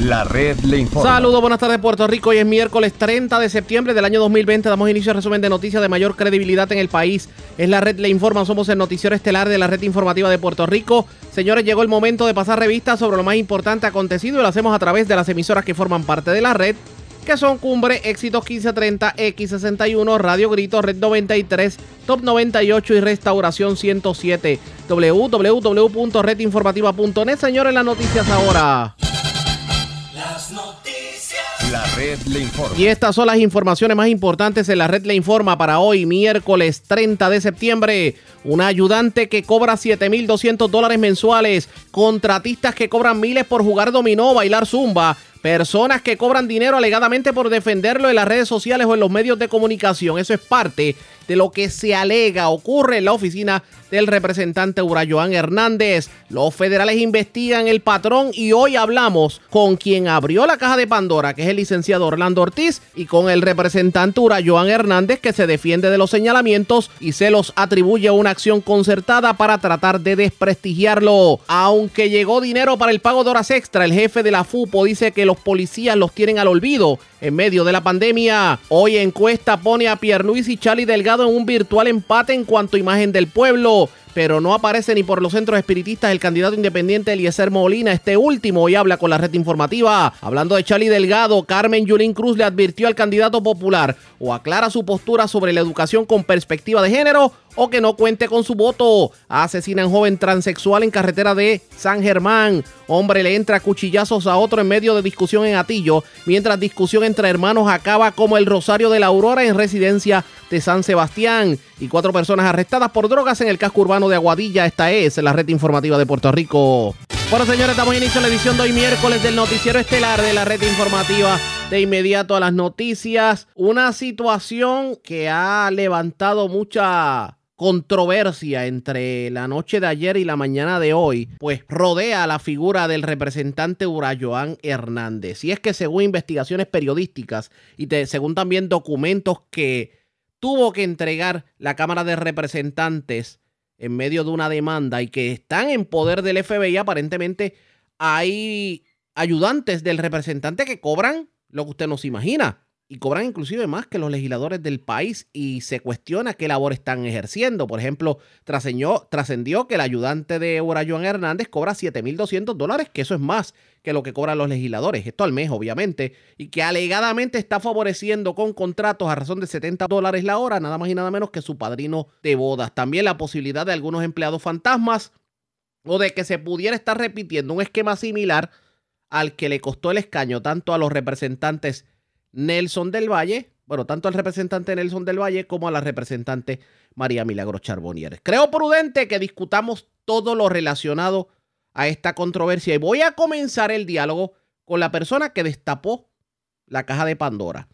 La red le informa. Saludos, buenas tardes Puerto Rico. Hoy es miércoles 30 de septiembre del año 2020. Damos inicio al resumen de noticias de mayor credibilidad en el país. Es la red le informa. Somos el noticiero estelar de la red informativa de Puerto Rico. Señores, llegó el momento de pasar revistas sobre lo más importante acontecido y lo hacemos a través de las emisoras que forman parte de la red que son Cumbre, Éxitos 1530, X61, Radio Grito, Red 93, Top 98 y Restauración 107. www.redinformativa.net. Señores, las noticias ahora. La red le informa. Y estas son las informaciones más importantes en la red le informa para hoy, miércoles 30 de septiembre. Un ayudante que cobra 7.200 dólares mensuales, contratistas que cobran miles por jugar dominó, bailar zumba, personas que cobran dinero alegadamente por defenderlo en las redes sociales o en los medios de comunicación. Eso es parte de lo que se alega ocurre en la oficina del representante Urayoan Hernández. Los federales investigan el patrón y hoy hablamos con quien abrió la caja de Pandora, que es el licenciado Orlando Ortiz, y con el representante Urayoan Hernández, que se defiende de los señalamientos y se los atribuye a una acción concertada para tratar de desprestigiarlo. Aunque llegó dinero para el pago de horas extra, el jefe de la FUPO dice que los policías los tienen al olvido en medio de la pandemia. Hoy encuesta pone a Pierluis y Charlie Delgado en un virtual empate en cuanto a imagen del pueblo. Pero no aparece ni por los centros espiritistas el candidato independiente Eliezer Molina. Este último hoy habla con la red informativa. Hablando de Charlie Delgado, Carmen Yulín Cruz le advirtió al candidato popular o aclara su postura sobre la educación con perspectiva de género o que no cuente con su voto. Asesinan joven transexual en carretera de San Germán. Hombre le entra cuchillazos a otro en medio de discusión en Atillo, mientras discusión entre hermanos acaba como el Rosario de la Aurora en residencia de San Sebastián. Y cuatro personas arrestadas por drogas en el casco urbano de Aguadilla. Esta es la red informativa de Puerto Rico. Bueno, señores, estamos en inicio de la edición de hoy miércoles del noticiero estelar de la red informativa. De inmediato a las noticias. Una situación que ha levantado mucha controversia entre la noche de ayer y la mañana de hoy, pues rodea la figura del representante Urayoan Hernández. Y es que según investigaciones periodísticas y según también documentos que tuvo que entregar la Cámara de Representantes en medio de una demanda y que están en poder del FBI, aparentemente hay ayudantes del representante que cobran lo que usted no se imagina y cobran inclusive más que los legisladores del país y se cuestiona qué labor están ejerciendo. Por ejemplo, trascendió que el ayudante de Joan Hernández cobra 7.200 dólares, que eso es más que lo que cobran los legisladores, esto al mes obviamente, y que alegadamente está favoreciendo con contratos a razón de 70 dólares la hora, nada más y nada menos que su padrino de bodas. También la posibilidad de algunos empleados fantasmas o de que se pudiera estar repitiendo un esquema similar al que le costó el escaño tanto a los representantes Nelson del Valle, bueno, tanto al representante Nelson del Valle como a la representante María Milagro Charbonnier. Creo prudente que discutamos todo lo relacionado a esta controversia y voy a comenzar el diálogo con la persona que destapó la caja de Pandora,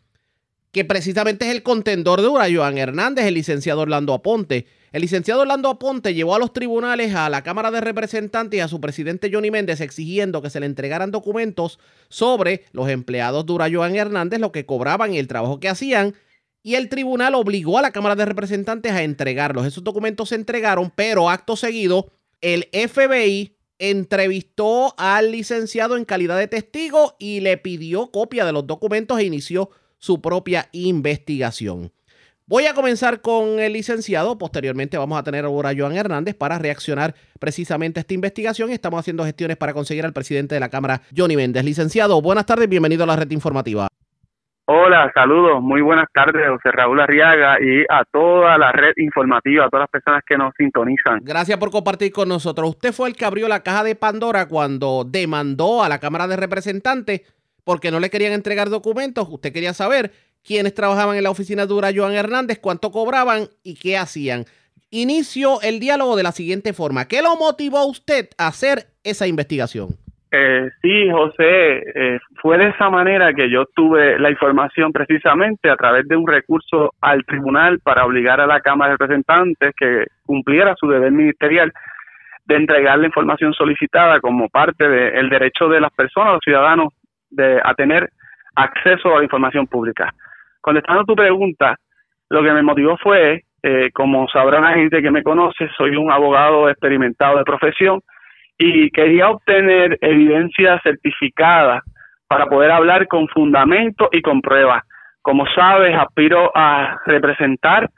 que precisamente es el contendor de Ura, Joan Hernández, el licenciado Orlando Aponte, el licenciado Orlando Aponte llevó a los tribunales a la Cámara de Representantes y a su presidente Johnny Méndez exigiendo que se le entregaran documentos sobre los empleados de Joan Hernández, lo que cobraban y el trabajo que hacían. Y el tribunal obligó a la Cámara de Representantes a entregarlos. Esos documentos se entregaron, pero acto seguido, el FBI entrevistó al licenciado en calidad de testigo y le pidió copia de los documentos e inició su propia investigación. Voy a comenzar con el licenciado. Posteriormente vamos a tener ahora a Joan Hernández para reaccionar precisamente a esta investigación. Estamos haciendo gestiones para conseguir al presidente de la Cámara, Johnny Méndez. Licenciado, buenas tardes, bienvenido a la red informativa. Hola, saludos, muy buenas tardes, José Raúl Arriaga y a toda la red informativa, a todas las personas que nos sintonizan. Gracias por compartir con nosotros. Usted fue el que abrió la caja de Pandora cuando demandó a la Cámara de Representantes porque no le querían entregar documentos. Usted quería saber quiénes trabajaban en la oficina de Joan Hernández, cuánto cobraban y qué hacían. Inicio el diálogo de la siguiente forma. ¿Qué lo motivó a usted a hacer esa investigación? Eh, sí, José, eh, fue de esa manera que yo tuve la información precisamente a través de un recurso al tribunal para obligar a la Cámara de Representantes que cumpliera su deber ministerial de entregar la información solicitada como parte del derecho de las personas, los ciudadanos, de, a tener acceso a la información pública contestando tu pregunta, lo que me motivó fue, eh, como sabrá la gente que me conoce, soy un abogado experimentado de profesión y quería obtener evidencia certificada para poder hablar con fundamento y con pruebas. Como sabes, aspiro a representar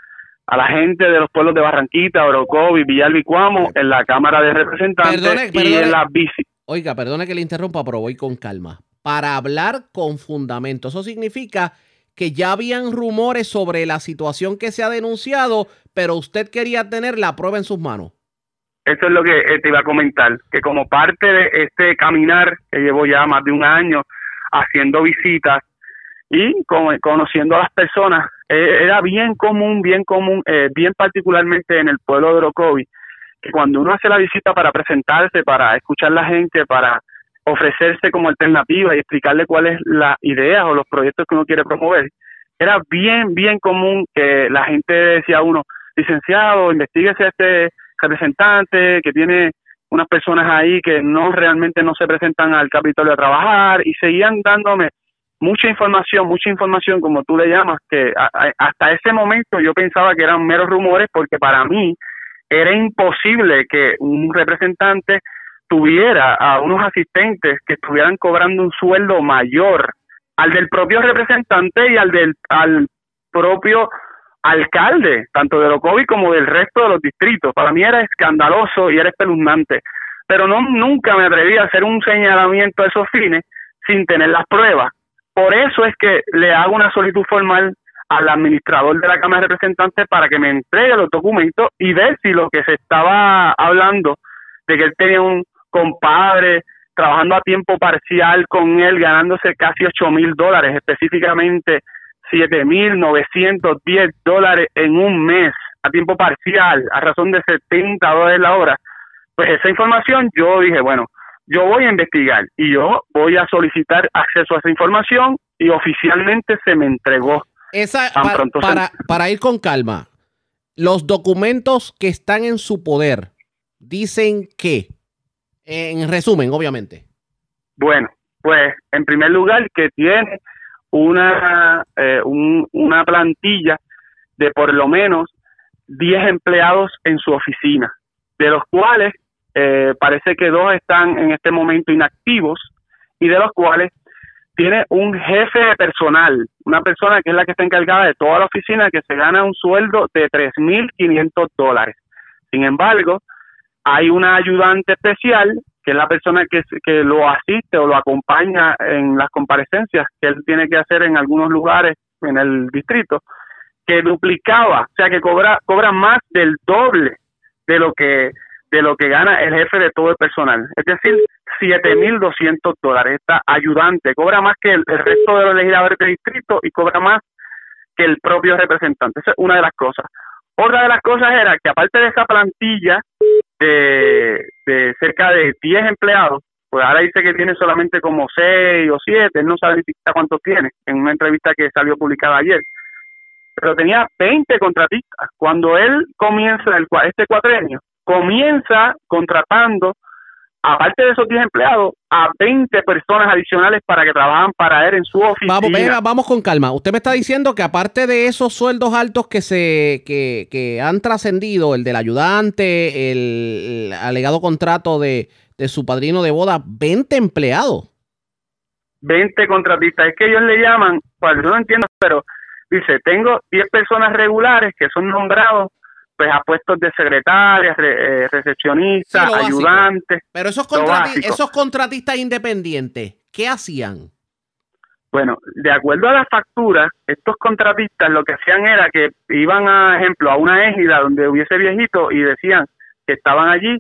a la gente de los pueblos de Barranquita, Orocovi, Villalba y Cuamo en la Cámara de Representantes Perdone, y perdone. en la bici. Oiga, perdone que le interrumpa, pero voy con calma. Para hablar con fundamento. Eso significa que ya habían rumores sobre la situación que se ha denunciado, pero usted quería tener la prueba en sus manos. Eso es lo que eh, te iba a comentar, que como parte de este caminar que llevo ya más de un año haciendo visitas y con- conociendo a las personas, eh, era bien común, bien común, eh, bien particularmente en el pueblo de Orocovi, que cuando uno hace la visita para presentarse, para escuchar a la gente, para ofrecerse como alternativa y explicarle cuáles las ideas o los proyectos que uno quiere promover, era bien, bien común que la gente decía a uno, licenciado, investiguese a este representante que tiene unas personas ahí que no realmente no se presentan al Capitolio a trabajar y seguían dándome mucha información, mucha información como tú le llamas, que a- hasta ese momento yo pensaba que eran meros rumores porque para mí era imposible que un representante tuviera a unos asistentes que estuvieran cobrando un sueldo mayor al del propio representante y al del al propio alcalde, tanto de Orocovi como del resto de los distritos. Para mí era escandaloso y era espeluznante, pero no nunca me atreví a hacer un señalamiento a esos fines sin tener las pruebas. Por eso es que le hago una solicitud formal al administrador de la Cámara de Representantes para que me entregue los documentos y ver si lo que se estaba hablando de que él tenía un compadre trabajando a tiempo parcial con él, ganándose casi ocho mil dólares, específicamente siete mil novecientos diez dólares en un mes a tiempo parcial, a razón de 70 dólares la hora. Pues esa información yo dije, bueno, yo voy a investigar y yo voy a solicitar acceso a esa información y oficialmente se me entregó. Esa, para ir con calma, los documentos que están en su poder dicen que, en resumen, obviamente. Bueno, pues en primer lugar que tiene una, eh, un- una plantilla de por lo menos 10 empleados en su oficina, de los cuales eh, parece que dos están en este momento inactivos y de los cuales tiene un jefe de personal, una persona que es la que está encargada de toda la oficina que se gana un sueldo de 3.500 dólares. Sin embargo, hay una ayudante especial que es la persona que, que lo asiste o lo acompaña en las comparecencias que él tiene que hacer en algunos lugares en el distrito, que duplicaba, o sea que cobra, cobra más del doble de lo que de lo que gana el jefe de todo el personal, es decir, 7.200 dólares. Esta ayudante cobra más que el, el resto de los legisladores del distrito y cobra más que el propio representante. Esa es una de las cosas. Otra de las cosas era que aparte de esa plantilla de, de cerca de 10 empleados, pues ahora dice que tiene solamente como 6 o 7, él no sabe ni cuántos tiene, en una entrevista que salió publicada ayer. Pero tenía 20 contratistas. Cuando él comienza el, este cuatrenio, comienza contratando, aparte de esos 10 empleados, a 20 personas adicionales para que trabajan para él en su oficina. Vamos, venga, vamos con calma. Usted me está diciendo que aparte de esos sueldos altos que se que, que han trascendido, el del ayudante, el, el alegado contrato de, de su padrino de boda, 20 empleados. 20 contratistas. Es que ellos le llaman, pues yo no entiendo, pero dice, tengo 10 personas regulares que son nombrados pues a puestos de secretarias, re- eh, recepcionistas, Sí, ayudantes. Pero esos, contrati- esos contratistas independientes, ¿qué hacían? Bueno, de acuerdo a la factura, estos contratistas lo que hacían era que iban, a ejemplo, a una égida donde hubiese viejitos y decían que estaban allí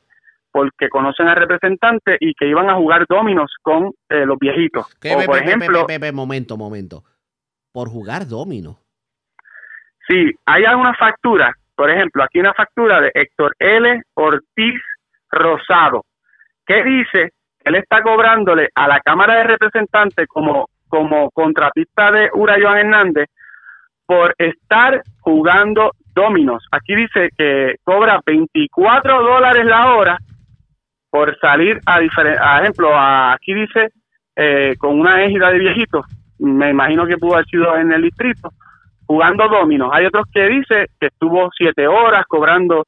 porque conocen al representante y que iban a jugar dominos con eh, los viejitos. O Pe- por ejemplo, pe- pe- momento, momento. Por jugar domino. Sí, hay algunas facturas, por ejemplo, aquí una factura de Héctor L. Ortiz Rosado, que dice él está cobrándole a la Cámara de Representantes como, como contratista de Ura Joan Hernández por estar jugando dominos. Aquí dice que cobra 24 dólares la hora por salir a diferentes, a ejemplo, a- aquí dice eh, con una égida de viejitos, me imagino que pudo haber sido en el distrito, jugando dominos. Hay otros que dice que estuvo siete horas cobrando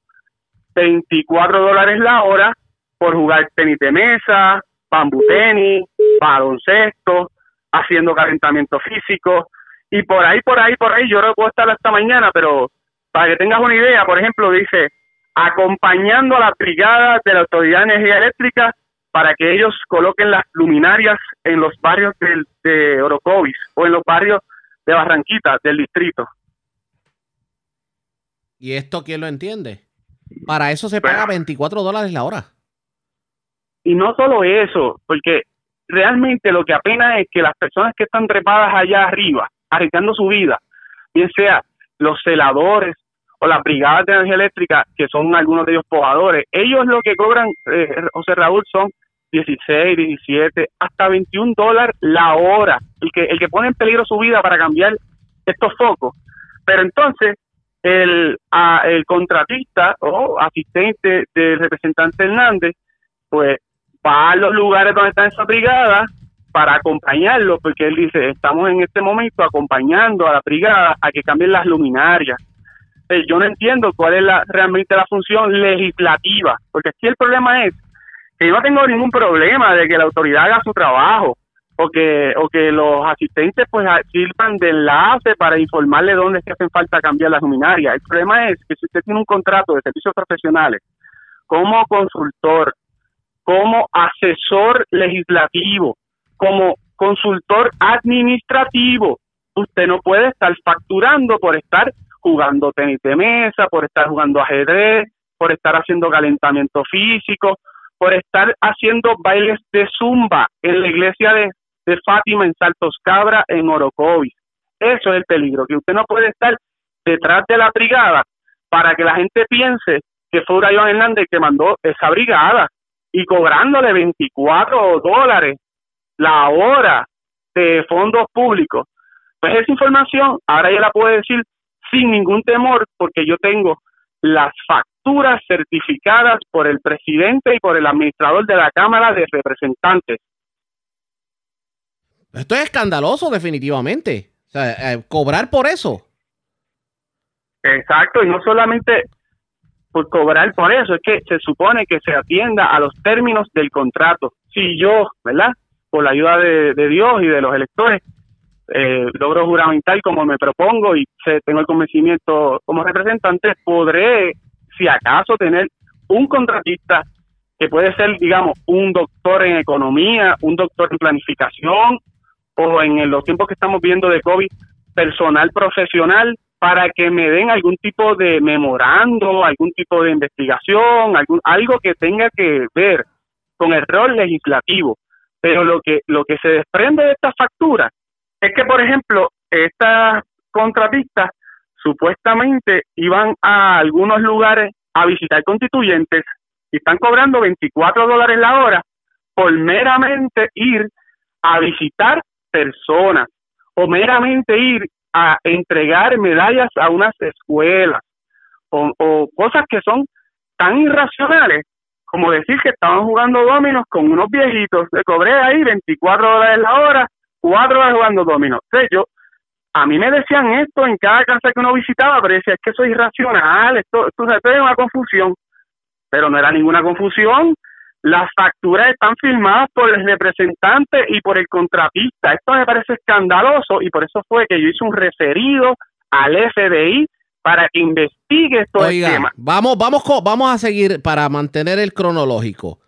24 dólares la hora por jugar tenis de mesa, bambú tenis, baloncesto, haciendo calentamiento físico y por ahí, por ahí, por ahí, yo no puedo estar hasta mañana, pero para que tengas una idea, por ejemplo, dice, acompañando a las brigadas de la Autoridad de Energía Eléctrica para que ellos coloquen las luminarias en los barrios de Orocovis o en los barrios de Barranquita, del distrito. ¿Y esto quién lo entiende? Para eso se paga 24 dólares la hora. Y no solo eso, porque realmente lo que apena es que las personas que están trepadas allá arriba, arriesgando su vida, bien sea los celadores o las brigadas de energía eléctrica, que son algunos de ellos pojadores, ellos lo que cobran, eh, José Raúl, son 16, 17, hasta 21 dólares la hora, el que, el que pone en peligro su vida para cambiar estos focos. Pero entonces, el, a- el contratista o asistente del representante Hernández, pues va a los lugares donde están esas brigadas para acompañarlo, porque él dice, estamos en este momento acompañando a la brigada a que cambien las luminarias. Eh, yo no entiendo cuál es la, realmente la función legislativa, porque aquí el problema es yo no tengo ningún problema de que la autoridad haga su trabajo o que, o que los asistentes pues sirvan de enlace para informarle dónde es que hacen falta cambiar las luminarias. El problema es que si usted tiene un contrato de servicios profesionales como consultor, como asesor legislativo, como consultor administrativo, usted no puede estar facturando por estar jugando tenis de mesa, por estar jugando ajedrez, por estar haciendo calentamiento físico, por estar haciendo bailes de zumba en la iglesia de, de Fátima en Saltos Cabra, en Orocovis. Eso es el peligro, que usted no puede estar detrás de la brigada para que la gente piense que fue Iván Hernández que mandó esa brigada y cobrándole 24 dólares la hora de fondos públicos. Pues esa información ahora ya la puedo decir sin ningún temor porque yo tengo las facturas certificadas por el presidente y por el administrador de la Cámara de Representantes. Esto es escandaloso, definitivamente. O sea, eh, cobrar por eso. Exacto, y no solamente por cobrar por eso, es que se supone que se atienda a los términos del contrato. Si yo, ¿verdad? Por la ayuda de, de Dios y de los electores, eh, logro juramentar como me propongo y tengo el convencimiento como representante, podré, si acaso, tener un contratista que puede ser, digamos, un doctor en economía, un doctor en planificación, o en los tiempos que estamos viendo de COVID, personal profesional para que me den algún tipo de memorando, algún tipo de investigación, algún, algo que tenga que ver con el rol legislativo. Pero lo que, lo que se desprende de esta factura es que, por ejemplo, estas contratistas supuestamente iban a algunos lugares a visitar constituyentes y están cobrando 24 dólares la hora por meramente ir a visitar personas o meramente ir a entregar medallas a unas escuelas o, cosas que son tan irracionales como decir que estaban jugando dominos con unos viejitos. Le cobré ahí 24 dólares la hora, cuatro horas jugando dominos. O sea, yo, a mí me decían esto en cada casa que uno visitaba, pero decía, es que eso es irracional, esto, esto, esto es una confusión. Pero no era ninguna confusión. Las facturas están firmadas por el representante y por el contratista. Esto me parece escandaloso y por eso fue que yo hice un referido al FBI para que investigue el Oiga, tema. vamos, vamos, vamos a seguir para mantener el cronológico.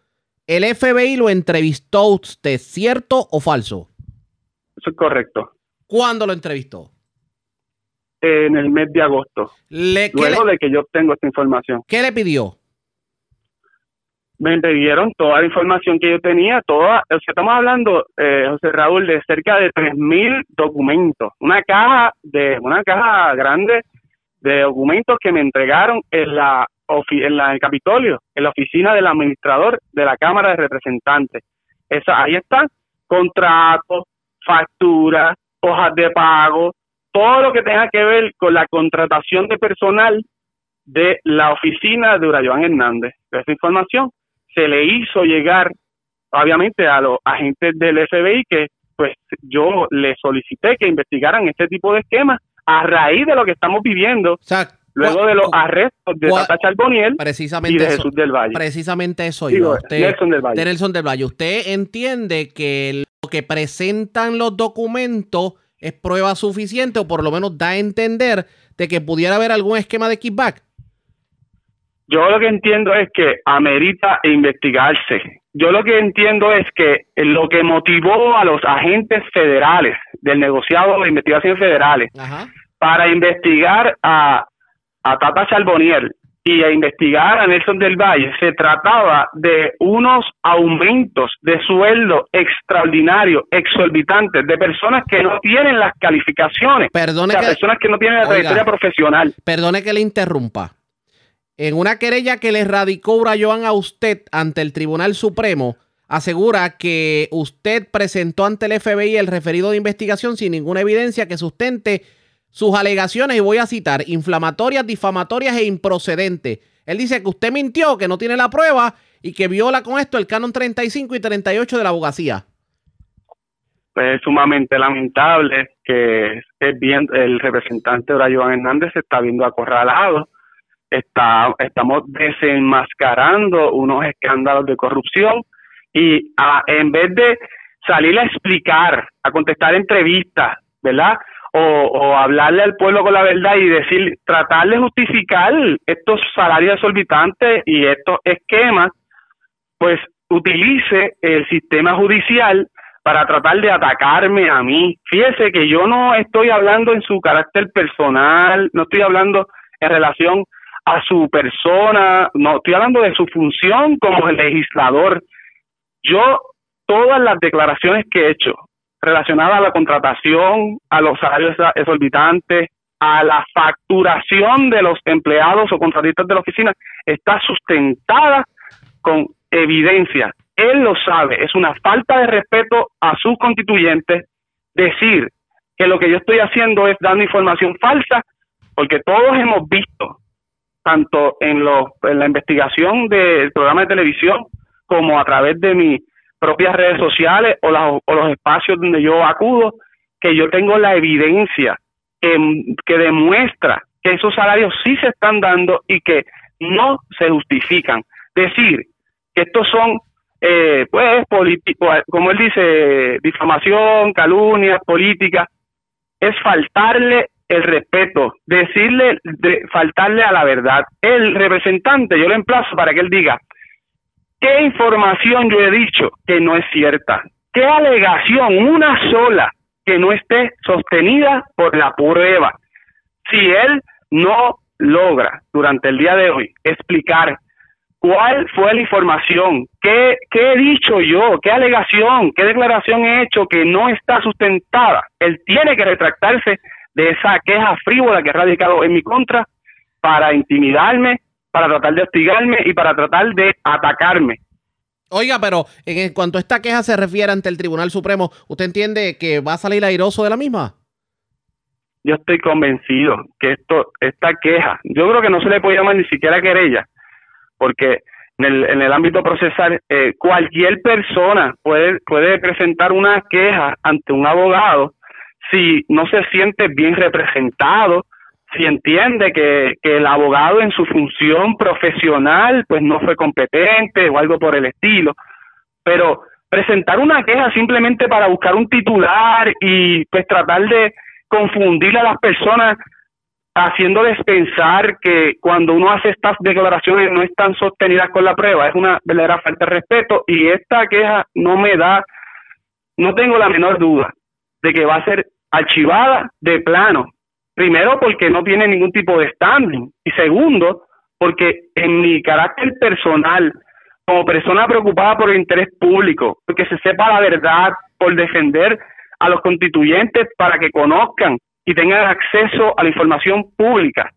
¿El FBI lo entrevistó usted, cierto o falso? Eso es correcto. ¿Cuándo lo entrevistó? En el mes de agosto, Le- ¿qué, luego le, de que yo obtengo esta información. qué le pidió? me dieron toda la información que yo tenía, toda, o sea, estamos hablando, eh, José Raúl, de cerca de 3.000 documentos, una caja de, una caja grande de documentos que me entregaron en la, ofi- en la en el Capitolio, en la oficina del administrador de la Cámara de Representantes. Esa, ahí está, contratos, facturas, hojas de pago, todo lo que tenga que ver con la contratación de personal de la oficina de Urayoan Hernández. Esa información se le hizo llegar, obviamente, a los agentes del FBI que pues yo le solicité que investigaran este tipo de esquemas a raíz de lo que estamos viviendo luego de los arrestos de Tata Charboniel y de eso, Jesús del Valle. precisamente eso Digo, iba. Usted, Nelson del Valle. de Nelson del Valle. Usted entiende que lo que presentan los documentos es prueba suficiente o por lo menos da a entender de que pudiera haber algún esquema de kickback. Yo lo que entiendo es que amerita investigarse. Yo lo que entiendo es que lo que motivó a los agentes federales del negociado de investigaciones federales Ajá. para investigar a, a Tata Charbonier y a investigar a Nelson del Valle, se trataba de unos aumentos de sueldo extraordinarios, exorbitantes, de personas que no tienen las calificaciones, Perdone o sea, que- personas que no tienen la Oiga. trayectoria profesional. Perdone que le interrumpa. En una querella que le radicó Urayoan a usted ante el Tribunal Supremo, asegura que usted presentó ante el FBI el referido de investigación sin ninguna evidencia que sustente sus alegaciones, y voy a citar, inflamatorias, difamatorias e improcedentes. Él dice que usted mintió, que no tiene la prueba y que viola con esto el canon 35 y 38 de la abogacía. pues es sumamente lamentable que es bien el representante ahora Joan Hernández se está viendo acorralado está estamos desenmascarando unos escándalos de corrupción y ah, en vez de salir a explicar a contestar entrevistas verdad o, hablarle al pueblo con la verdad y decir tratar de justificar estos salarios exorbitantes y estos esquemas pues utilice el sistema judicial para tratar de atacarme a mí. Fíjese que yo no estoy hablando en su carácter personal, no estoy hablando en relación a su persona, no, estoy hablando de su función como legislador. Yo, todas las declaraciones que he hecho relacionadas a la contratación, a los salarios exorbitantes, a la facturación de los empleados o contratistas de la oficina, está sustentada con evidencia. Él lo sabe, es una falta de respeto a sus constituyentes decir que lo que yo estoy haciendo es dando información falsa, porque todos hemos visto, tanto en, los, en la investigación del programa de televisión como a través de mis propias redes sociales o, las- o los espacios donde yo acudo, que yo tengo la evidencia que, que demuestra que esos salarios sí se están dando y que no se justifican. Decir que estos son, eh, pues, como él dice, difamación, calumnias, política, es faltarle el respeto, decirle, de, faltarle a la verdad. El representante, yo le emplazo para que él diga, ¿qué información yo he dicho que no es cierta? ¿Qué alegación, una sola, que no esté sostenida por la prueba? Si él no logra durante el día de hoy explicar cuál fue la información, qué, qué he dicho yo, qué alegación, qué declaración he hecho que no está sustentada, él tiene que retractarse de esa queja frívola que ha radicado en mi contra para intimidarme, para tratar de hostigarme y para tratar de atacarme. Oiga, pero en cuanto a esta queja se refiere ante el Tribunal Supremo, ¿usted entiende que va a salir airoso de la misma? Yo estoy convencido que esto, esta queja, yo creo que no se le puede llamar ni siquiera querella, porque en el, en el ámbito procesal eh, cualquier persona puede, puede presentar una queja ante un abogado si no se siente bien representado, si entiende que, el abogado en su función profesional pues no fue competente o algo por el estilo, pero presentar una queja simplemente para buscar un titular y pues tratar de confundir a las personas haciéndoles pensar que cuando uno hace estas declaraciones no están sostenidas con la prueba, es una verdadera falta de respeto y esta queja no me da, no tengo la menor duda de que va a ser archivada de plano. Primero porque no tiene ningún tipo de standing y segundo porque en mi carácter personal como persona preocupada por el interés público, porque se sepa la verdad, por defender a los constituyentes para que conozcan y tengan acceso a la información pública.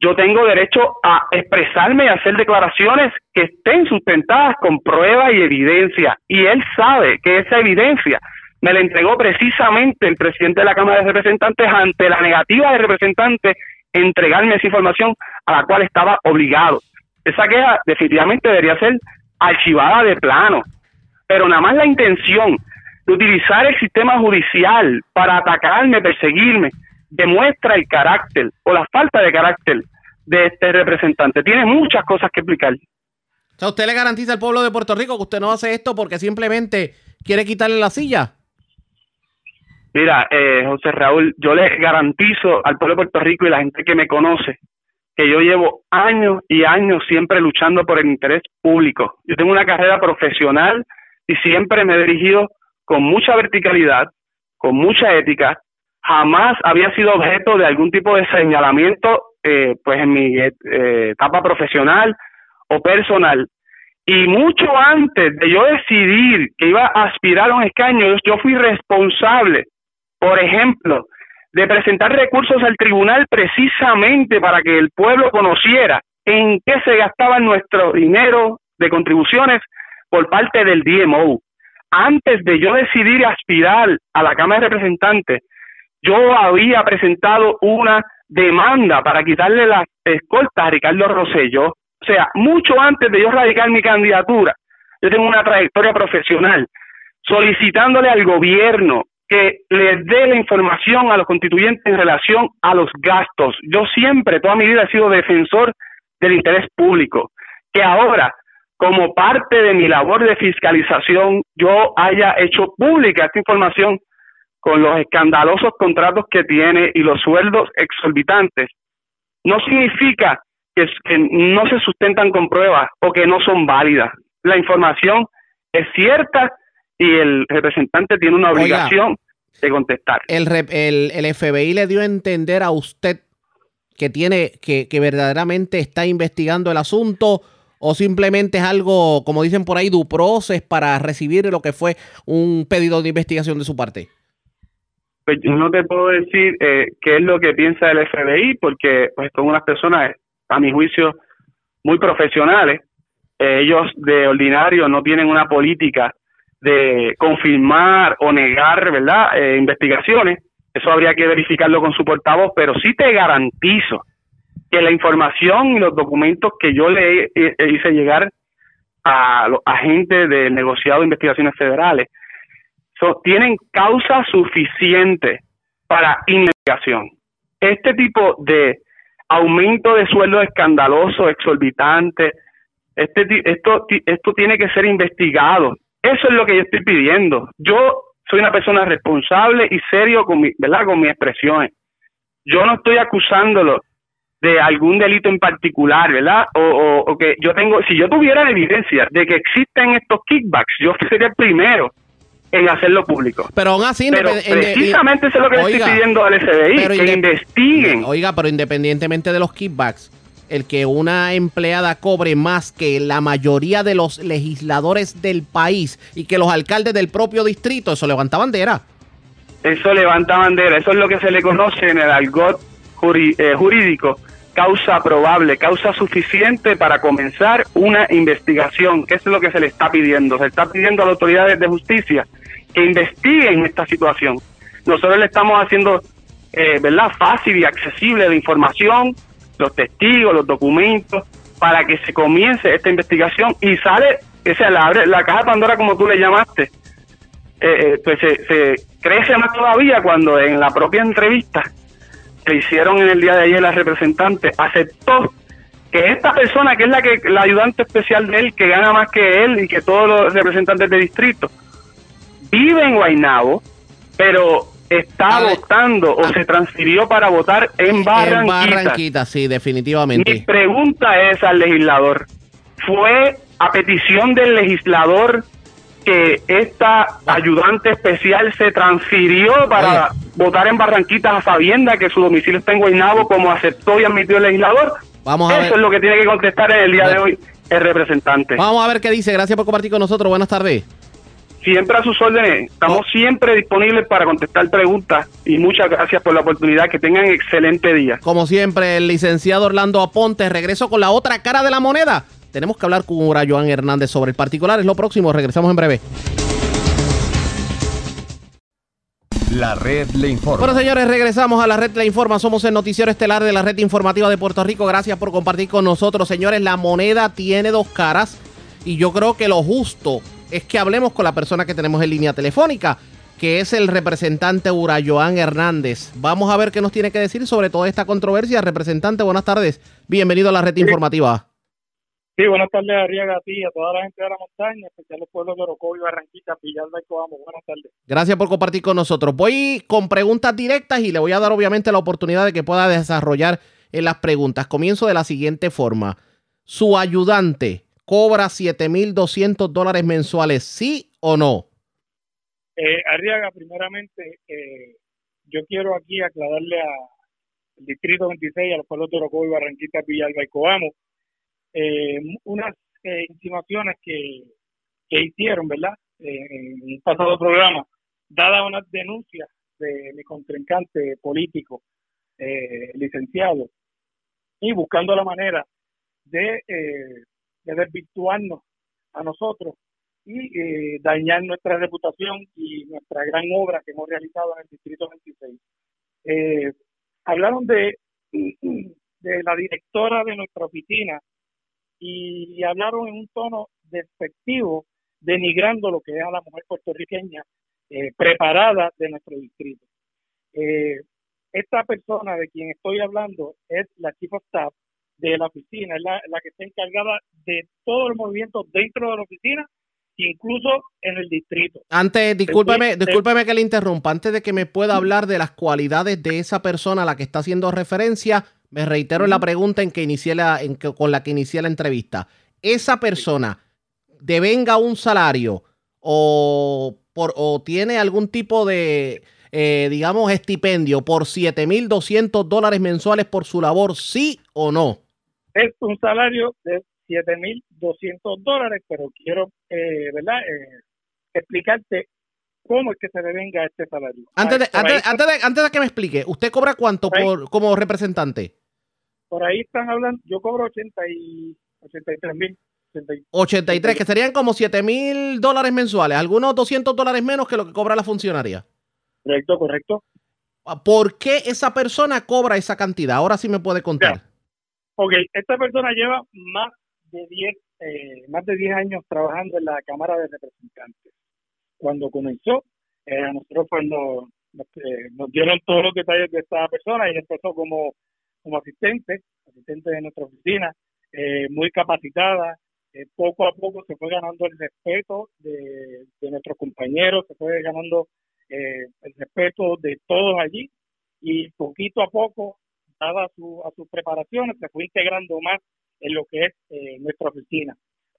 Yo tengo derecho a expresarme y hacer declaraciones que estén sustentadas con prueba y evidencia. Y él sabe que esa evidencia me la entregó precisamente el presidente de la Cámara de Representantes ante la negativa del representante entregarme esa información a la cual estaba obligado. Esa queja definitivamente debería ser archivada de plano, pero nada más la intención de utilizar el sistema judicial para atacarme, perseguirme, demuestra el carácter o la falta de carácter de este representante. Tiene muchas cosas que explicar. O sea, usted le garantiza al pueblo de Puerto Rico que usted no hace esto porque simplemente quiere quitarle la silla. Mira, eh, José Raúl, yo le garantizo al pueblo de Puerto Rico y la gente que me conoce que yo llevo años y años siempre luchando por el interés público. Yo tengo una carrera profesional y siempre me he dirigido con mucha verticalidad, con mucha ética. Jamás había sido objeto de algún tipo de señalamiento, eh, pues en mi eh, etapa profesional o personal. Y mucho antes de yo decidir que iba a aspirar a un escaño, yo fui responsable por ejemplo, de presentar recursos al tribunal precisamente para que el pueblo conociera en qué se gastaba nuestro dinero de contribuciones por parte del DMO. Antes de yo decidir aspirar a la Cámara de Representantes, yo había presentado una demanda para quitarle las escoltas a Ricardo Rosselló. O sea, mucho antes de yo radicar mi candidatura, yo tengo una trayectoria profesional solicitándole al gobierno que les dé la información a los constituyentes en relación a los gastos. Yo siempre, toda mi vida, he sido defensor del interés público. Que ahora, como parte de mi labor de fiscalización, yo haya hecho pública esta información con los escandalosos contratos que tiene y los sueldos exorbitantes, no significa que, no se sustentan con pruebas o que no son válidas. La información es cierta y el representante tiene una obligación de contestar. El, el, el, FBI le dio a entender a usted que tiene, que, que, verdaderamente está investigando el asunto o simplemente es algo, como dicen por ahí, du proces para recibir lo que fue un pedido de investigación de su parte. Pues no te puedo decir eh, qué es lo que piensa el FBI porque pues son unas personas, a mi juicio, muy profesionales. Eh, ellos de ordinario no tienen una política de confirmar o negar, ¿verdad?, eh, investigaciones. Eso habría que verificarlo con su portavoz, pero sí te garantizo que la información y los documentos que yo le hice llegar a los agentes del negociado de investigaciones federales tienen causa suficiente para investigación. Este tipo de aumento de sueldo escandaloso, exorbitante, este, esto, esto tiene que ser investigado eso es lo que yo estoy pidiendo. Yo soy una persona responsable y serio con mi, ¿verdad? con mis expresiones. Yo no estoy acusándolo de algún delito en particular, ¿verdad? O, o, que yo tengo, si yo tuviera evidencia de que existen estos kickbacks, yo sería el primero en hacerlo público. Pero aún así, pero precisamente eso es lo que estoy pidiendo al FBI, que investiguen. Oiga, pero independientemente de los kickbacks, el que una empleada cobre más que la mayoría de los legisladores del país y que los alcaldes del propio distrito, eso levanta bandera. Eso levanta bandera, eso es lo que se le conoce en el algot eh, jurídico, causa probable, causa suficiente para comenzar una investigación, que es lo que se le está pidiendo. Se está pidiendo a las autoridades de justicia que investiguen esta situación. Nosotros le estamos haciendo, eh, ¿verdad?, fácil y accesible la información, los testigos, los documentos, para que se comience esta investigación y sale, esa la, la caja de Pandora como tú le llamaste, eh, eh, pues se, crece más todavía cuando en la propia entrevista que hicieron en el día de ayer la representante aceptó que esta persona que es la que la ayudante especial de él que gana más que él y que todos los representantes de distrito vive en Guaynabo pero está votando o se transfirió para votar en Barranquita. En Barranquita, sí, definitivamente. Mi pregunta es al legislador, ¿fue a petición del legislador que esta ayudante especial se transfirió para votar en Barranquita a sabienda que su domicilio está en Guaynabo como aceptó y admitió el legislador? Vamos a Eso es lo que tiene que contestar en el día de hoy el representante. Vamos a ver qué dice. Gracias por compartir con nosotros. Buenas tardes siempre a sus órdenes. Estamos oh. siempre disponibles para contestar preguntas y muchas gracias por la oportunidad. Que tengan excelente día. Como siempre, el licenciado Orlando Aponte. Regreso con la otra cara de la moneda. Tenemos que hablar con Ura Joan Hernández sobre el particular. Es lo próximo. Regresamos en breve. La red le informa. Bueno, señores, regresamos a la red le informa. Somos el noticiero estelar de la red informativa de Puerto Rico. Gracias por compartir con nosotros, señores. La moneda tiene dos caras y yo creo que lo justo es que hablemos con la persona que tenemos en línea telefónica, que es el representante Urayoan Hernández. Vamos a ver qué nos tiene que decir sobre toda esta controversia. Representante, buenas tardes. Bienvenido a la red informativa. Sí, buenas tardes, Arriaga, a ti, a toda la gente de la montaña, especial los pueblos de Orocovi, Barranquita, Villalba y Coamo. Buenas tardes. Gracias por compartir con nosotros. Voy con preguntas directas y le voy a dar obviamente la oportunidad de que pueda desarrollar en las preguntas. Comienzo de la siguiente forma. ¿Su ayudante cobra 7.200 dólares mensuales, sí o no? Eh, Arriaga, primeramente, eh, yo quiero aquí aclararle al Distrito 26, a los pueblos de Orocovi, Barranquita, Villalba y Coamo, eh, unas eh, insinuaciones que, que hicieron, ¿verdad? Eh, en un pasado programa, dada unas denuncias de mi contrincante político, eh, licenciado, y buscando la manera de, eh, de desvirtuarnos a nosotros y eh, dañar nuestra reputación y nuestra gran obra que hemos realizado en el Distrito 26. Eh, hablaron de, la directora de nuestra oficina y hablaron en un tono despectivo, denigrando lo que es a la mujer puertorriqueña eh, preparada de nuestro distrito. Eh, esta persona de quien estoy hablando es la chief of staff de la oficina, es la, la que está encargada de todo el movimiento dentro de la oficina, incluso en el distrito. Antes, discúlpeme, Sí, discúlpeme que le interrumpa. Antes de que me pueda hablar de las cualidades de esa persona a la que está haciendo referencia, me reitero en la pregunta en que inicié la, en que, con la que inicié la entrevista. Esa persona devenga un salario o, por, o tiene algún tipo de, eh, digamos, estipendio por 7.200 dólares mensuales por su labor, sí o no. Es un salario de 7.200 dólares, pero quiero, eh, ¿verdad?, eh, explicarte cómo es que se devenga este salario. Antes de, ahí- antes, antes de, antes de que me explique, ¿usted cobra cuánto Por como representante? por ahí están hablando, yo cobro 80 y 83 mil. 83, que serían como 7 mil dólares mensuales, algunos 200 dólares menos que lo que cobra la funcionaria. Correcto, correcto. ¿Por qué esa persona cobra esa cantidad? Ahora sí me puede contar. Ok, esta persona lleva más de 10, eh, más de 10 años trabajando en la Cámara de Representantes. Cuando comenzó, eh, a nosotros pues eh, nos dieron todos los detalles de esta persona y empezó como, como asistente, asistente de nuestra oficina, eh, muy capacitada. eh, poco a poco se fue ganando el respeto de, de nuestros compañeros, se fue ganando el respeto de todos allí y poquito a poco dada su, a sus preparaciones, se fue integrando más en lo que es eh, nuestra oficina.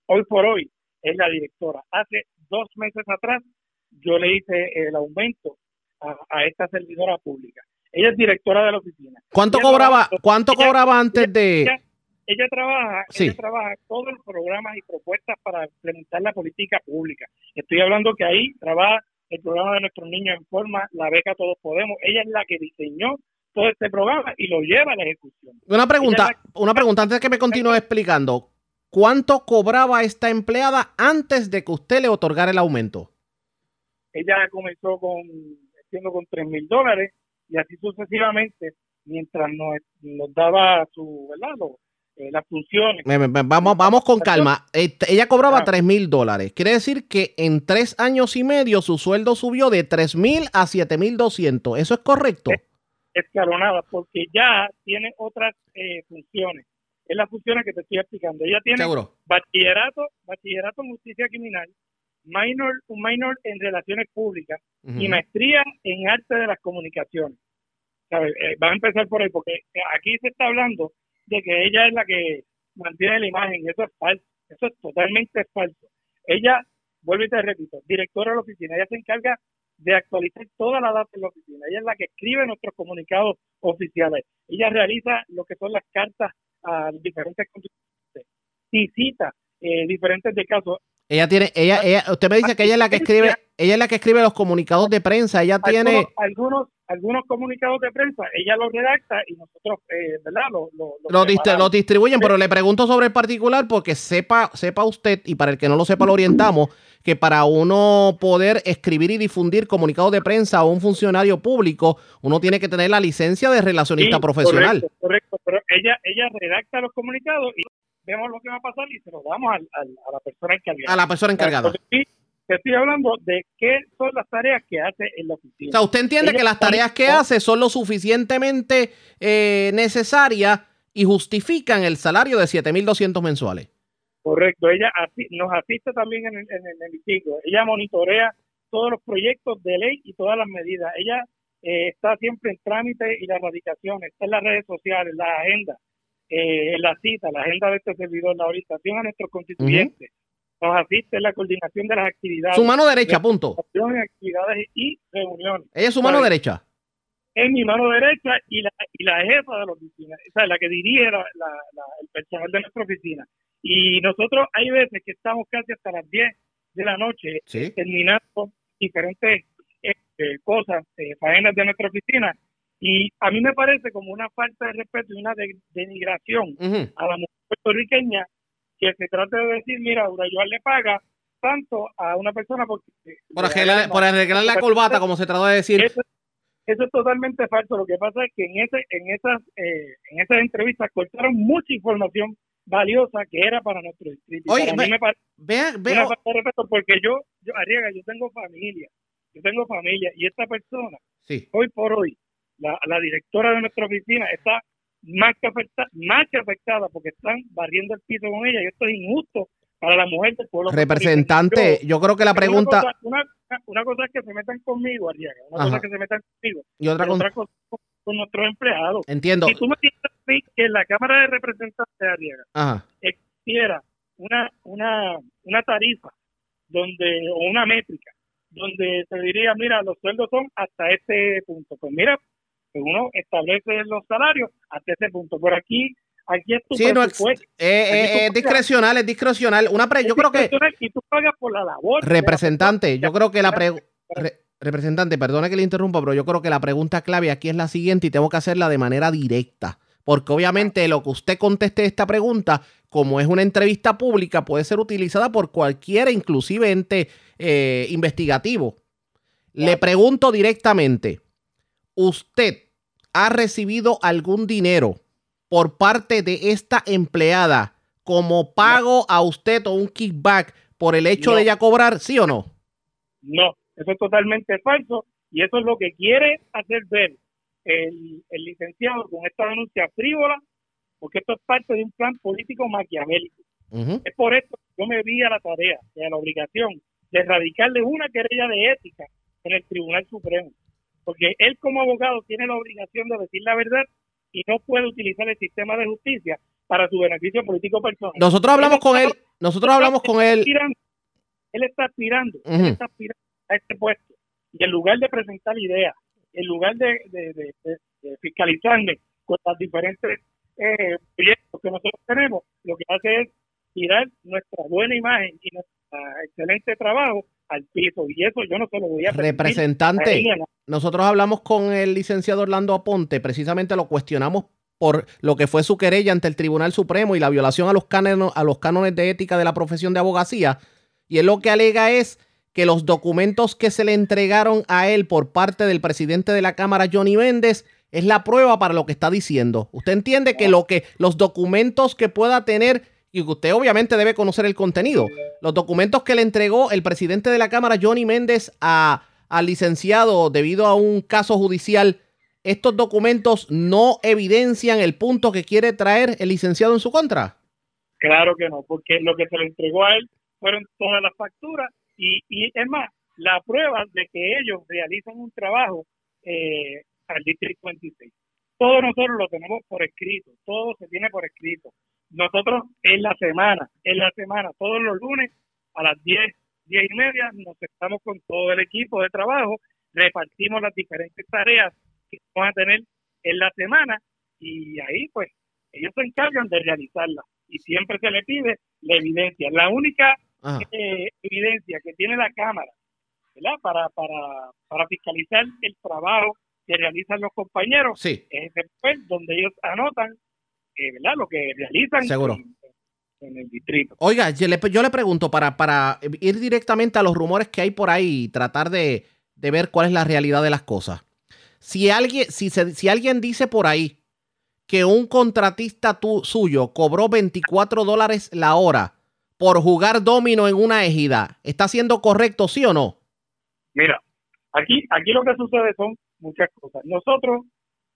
Hoy por hoy es la directora. Hace dos meses atrás yo le hice el aumento a, a esta servidora pública. Ella es directora de la oficina. ¿Cuánto Ella cobraba, trabaja- cuánto ella- cobraba antes de...? ella- ella trabaja, Sí. ella trabaja todos los programas y propuestas para implementar la política pública. Estoy hablando que ahí trabaja el programa de nuestros niños en forma, la beca Todos Podemos. Ella es la que diseñó todo este programa y lo lleva a la ejecución. Una pregunta, una pregunta antes de que me continúe explicando. ¿Cuánto cobraba esta empleada antes de que usted le otorgara el aumento? Ella comenzó con siendo con tres mil dólares y así sucesivamente mientras nos, nos daba su, ¿verdad? Lo- eh, las funciones. Vamos, vamos con calma. Este, Ella cobraba. 3 mil dólares. Quiere decir que en tres años y medio su sueldo subió de 3 mil a 7 mil 200. ¿Eso es correcto? Escalonada porque ya tiene otras eh, funciones. Es las funciones que te estoy explicando. Ella tiene Seguro. bachillerato, bachillerato en justicia criminal, minor, un minor en relaciones públicas y maestría en arte de las comunicaciones. ¿Sabes? Eh, va a empezar por ahí porque aquí se está hablando de que ella es la que mantiene la imagen eso es falso. Eso es totalmente falso. Ella, vuelvo y te repito, directora de la oficina, ella se encarga de actualizar toda la data en la oficina. Ella es la que escribe nuestros comunicados oficiales. Ella realiza lo que son las cartas a diferentes contribuyentes y cita eh, diferentes de casos. Ella tiene, ella, ella, usted me dice que ella es la que escribe, ella es la que escribe los comunicados de prensa. Ella tiene, Algunos, algunos, comunicados de prensa, ella los redacta y nosotros, eh, ¿verdad? Lo, lo, lo los, los distribuyen, pero le pregunto sobre el particular porque sepa, sepa usted, y para el que no lo sepa lo orientamos, que para uno poder escribir y difundir comunicados de prensa a un funcionario público, uno tiene que tener la licencia de relacionista Sí, profesional. Correcto, correcto, pero ella, ella redacta los comunicados y vemos lo que va a pasar y se los damos al, al- a la persona encargada. A la persona encargada. Sí, te estoy hablando de qué son las tareas que hace en la oficina. O sea, usted entiende que las tareas que hace son lo suficientemente eh, necesarias y justifican el salario de 7.200 mensuales. Correcto, ella nos asiste también en el, en el hemiciclo. Ella monitorea todos los proyectos de ley y todas las medidas. Ella eh, está siempre en trámite y las radicaciones, está en las redes sociales, la agenda, eh, en la cita, la agenda de este servidor, la orientación a nuestros constituyentes. Nos asiste en la coordinación de las actividades. Su mano derecha, punto. actividades y reuniones. Ella es su mano ¿Sabe? derecha. Es mi mano derecha y la, y la jefa de la oficina, o sea, la que dirige la- la- la- el personal de nuestra oficina. Y nosotros hay veces que estamos casi hasta las 10 de la noche Sí. terminando diferentes eh, eh, cosas, eh, faenas de nuestra oficina. Y a mí me parece como una falta de respeto y una de- denigración a la mujer puertorriqueña que se trate de decir, mira, Urayual le paga tanto a una persona porque... Por arreglar, por arreglar la corbata, como se trató de decir. Eso, eso es totalmente falso. Lo que pasa es que en ese, en esas, eh, en esas entrevistas cortaron mucha información valiosa que era para nuestro distrito. Oye, para ve- mí me parece Vea, una vea, falta de respeto porque yo, yo, Arriaga, yo tengo familia, yo tengo familia y esta persona, sí. hoy por hoy, la, la directora de nuestra oficina está más que afectada, más que afectada porque están barriendo el piso con ella y esto es injusto para la mujer del pueblo. Representante, yo creo que la pregunta Una cosa, una, una cosa es que se metan conmigo, Arriaga, una Ajá. cosa es que se metan conmigo, y otra pero cosa, otra cosa con, con nuestros empleados. entiendo. Si tú me dices que en la Cámara de Representantes Arriaga Ajá. existiera una, una, una tarifa donde o una métrica donde se diría, mira, los sueldos son hasta este punto. Pues mira, uno establece los salarios hasta ese punto. Por aquí, aquí es tu Sí, no, presupuesto. eh, eh, es pagas- discrecional, es discrecional. Una pre- yo creo que Y tú pagas por la labor. la representante, yo creo que la pre- re- representante, perdone que le interrumpa, pero yo creo que la pregunta clave aquí es la siguiente y tengo que hacerla de manera directa, porque obviamente lo que usted conteste esta pregunta, como es una entrevista pública, puede ser utilizada por cualquiera, inclusive ente eh, investigativo. Le pregunto directamente, ¿usted ha recibido algún dinero por parte de esta empleada como pago a usted o un kickback por el hecho No. de ella cobrar, sí o no? No, eso es totalmente falso y eso es lo que quiere hacer ver el, el licenciado con esta denuncia frívola, porque esto es parte de un plan político maquiavélico. Es por esto que yo me vi a la tarea y a la obligación de erradicarle una querella de ética en el Tribunal Supremo, porque él como abogado tiene la obligación de decir la verdad y no puede utilizar el sistema de justicia para su beneficio político personal. Nosotros hablamos con él, nosotros hablamos con él. aspirando, él está aspirando, él está aspirando a este puesto. Y en lugar de presentar ideas, en lugar de, de- de- de- de fiscalizarme con los diferentes eh, proyectos que nosotros tenemos, lo que hace es tirar nuestra buena imagen y nuestro excelente trabajo al piso. Y eso yo no se lo voy a Representante, a nosotros hablamos con el licenciado Orlando Aponte, precisamente lo cuestionamos por lo que fue su querella ante el Tribunal Supremo y la violación a los, cánones, a los cánones de ética de la profesión de abogacía. Y él lo que alega es que los documentos que se le entregaron a él por parte del presidente de la Cámara, Johnny Méndez, es la prueba para lo que está diciendo. Usted entiende que lo que los documentos que pueda tener y usted obviamente debe conocer el contenido. Los documentos que le entregó el presidente de la Cámara, Johnny Méndez, a, al licenciado debido a un caso judicial, estos documentos no evidencian el punto que quiere traer el licenciado en su contra. Claro que no, porque lo que se le entregó a él fueron todas las facturas y, y es más, la prueba de que ellos realizan un trabajo eh, al Distrito 26. Todo nosotros lo tenemos por escrito, todo se tiene por escrito. Nosotros en la semana, en la semana, todos los lunes a las 10, 10 y media nos estamos con todo el equipo de trabajo, repartimos las diferentes tareas que vamos a tener en la semana y ahí pues ellos se encargan de realizarlas y siempre se le pide la evidencia. La única eh, evidencia que tiene la Cámara ¿verdad? Para, para, para fiscalizar el trabajo que realizan los compañeros Sí, es ese papel donde ellos anotan eh, ¿verdad? lo que realizan Seguro. En, en el distrito. Oiga, yo le, yo le pregunto para, para ir directamente a los rumores que hay por ahí y tratar de, de ver cuál es la realidad de las cosas. Si alguien, si, se- si alguien dice por ahí que un contratista tu- suyo cobró 24 dólares la hora por jugar domino en una ejida, ¿está siendo correcto, sí o no? Mira, aquí, aquí lo que sucede son muchas cosas. Nosotros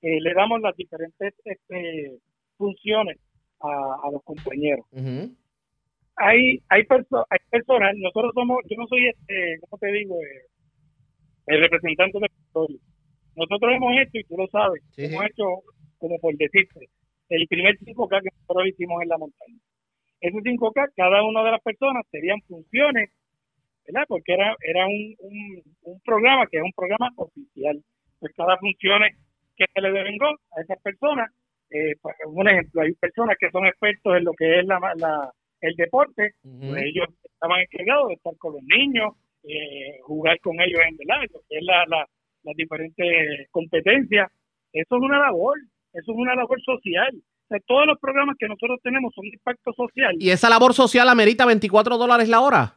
eh, le damos las diferentes este, funciones a, a los compañeros. hay hay, perso hay personas, nosotros somos, yo no soy, este, ¿cómo te digo? Eh, el representante del territorio. Nosotros hemos hecho, y tú lo sabes, Sí, hemos hecho, como por decirte, el primer 5K que nosotros hicimos en la montaña. Ese 5K, cada una de las personas tenían funciones, ¿verdad? Porque era, era un, un, un programa que es un programa oficial. Pues cada función que se le devengó a esas personas, eh, un ejemplo, hay personas que son expertos en lo que es la, la- el deporte, pues ellos estaban encargados de estar con los niños, eh, jugar con ellos en ¿verdad? lo que es la, la- las diferentes competencias. Eso es una labor, eso es una labor social. O sea, todos los programas que nosotros tenemos son de impacto social. ¿Y esa labor social amerita 24 dólares la hora?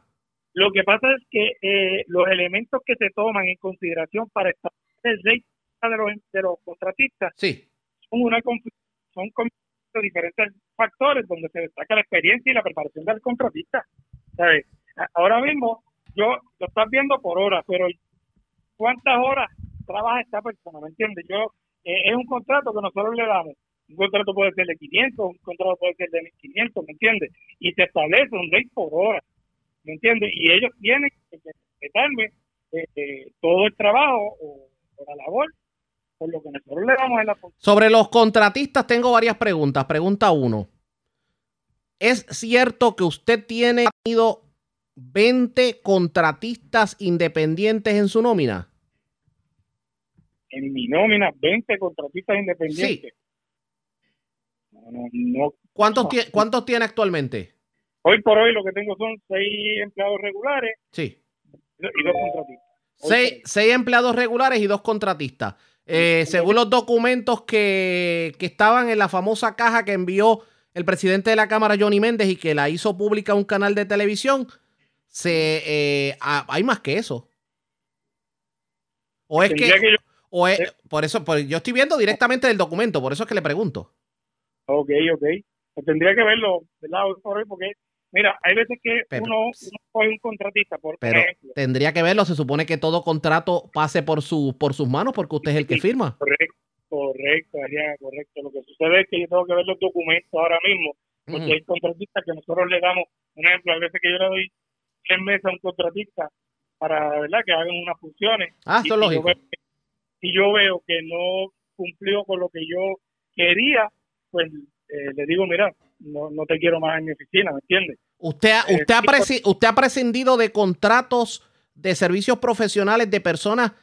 Lo que pasa es que eh, los elementos que se toman en consideración para establecer el rate de los, de los contratistas Sí. son una conf- son diferentes factores donde se destaca la experiencia y la preparación del contratista. ¿sabes? Ahora mismo, yo lo estás viendo por horas, pero ¿cuántas horas trabaja esta persona? ¿Me entiendes? Yo eh, Es un contrato que nosotros le damos. Un contrato puede ser de 500, un contrato puede ser de 1500, ¿me entiendes? Y se establece un rate por hora, ¿me entiendes? Y ellos tienen que respetarme eh, eh, todo el trabajo o la labor por lo que nosotros le damos. Sobre los contratistas tengo varias preguntas. Pregunta uno. ¿Es cierto que usted tiene tenido 20 contratistas independientes en su nómina? en mi nómina 20 contratistas independientes. No, no, no. ¿Cuántos, No. tie- ¿Cuántos tiene actualmente? Hoy por hoy lo que tengo son seis empleados regulares Sí. y dos contratistas. Seis empleados regulares y dos contratistas. Eh, según los documentos que, que estaban en la famosa caja que envió el presidente de la Cámara, Johnny Méndez, y que la hizo pública un canal de televisión, se, eh, ah, hay más que eso. O es que, que yo- o es- por eso, por- yo estoy viendo directamente del documento, por eso es que le pregunto. Ok, ok. Pues tendría que verlo, ¿verdad? Porque, mira, hay veces que uno, coge un contratista, por Pero ejemplo. tendría que verlo, se supone que todo contrato pase por, su, por sus manos porque usted es el que firma. Correcto, correcto, Adrián, correcto. Lo que sucede es que yo tengo que ver los documentos ahora mismo, porque hay contratistas que nosotros le damos, un ejemplo, a veces que yo le doy tres meses a un contratista para, ¿verdad?, que hagan unas funciones. Ah, eso es yo lógico. que- Si yo veo que no cumplió con lo que yo quería, pues eh, le digo, mira, no, no te quiero más en mi oficina, ¿me entiendes? Usted, ha- Eh, usted, ha usted ha prescindido de contratos de servicios profesionales de personas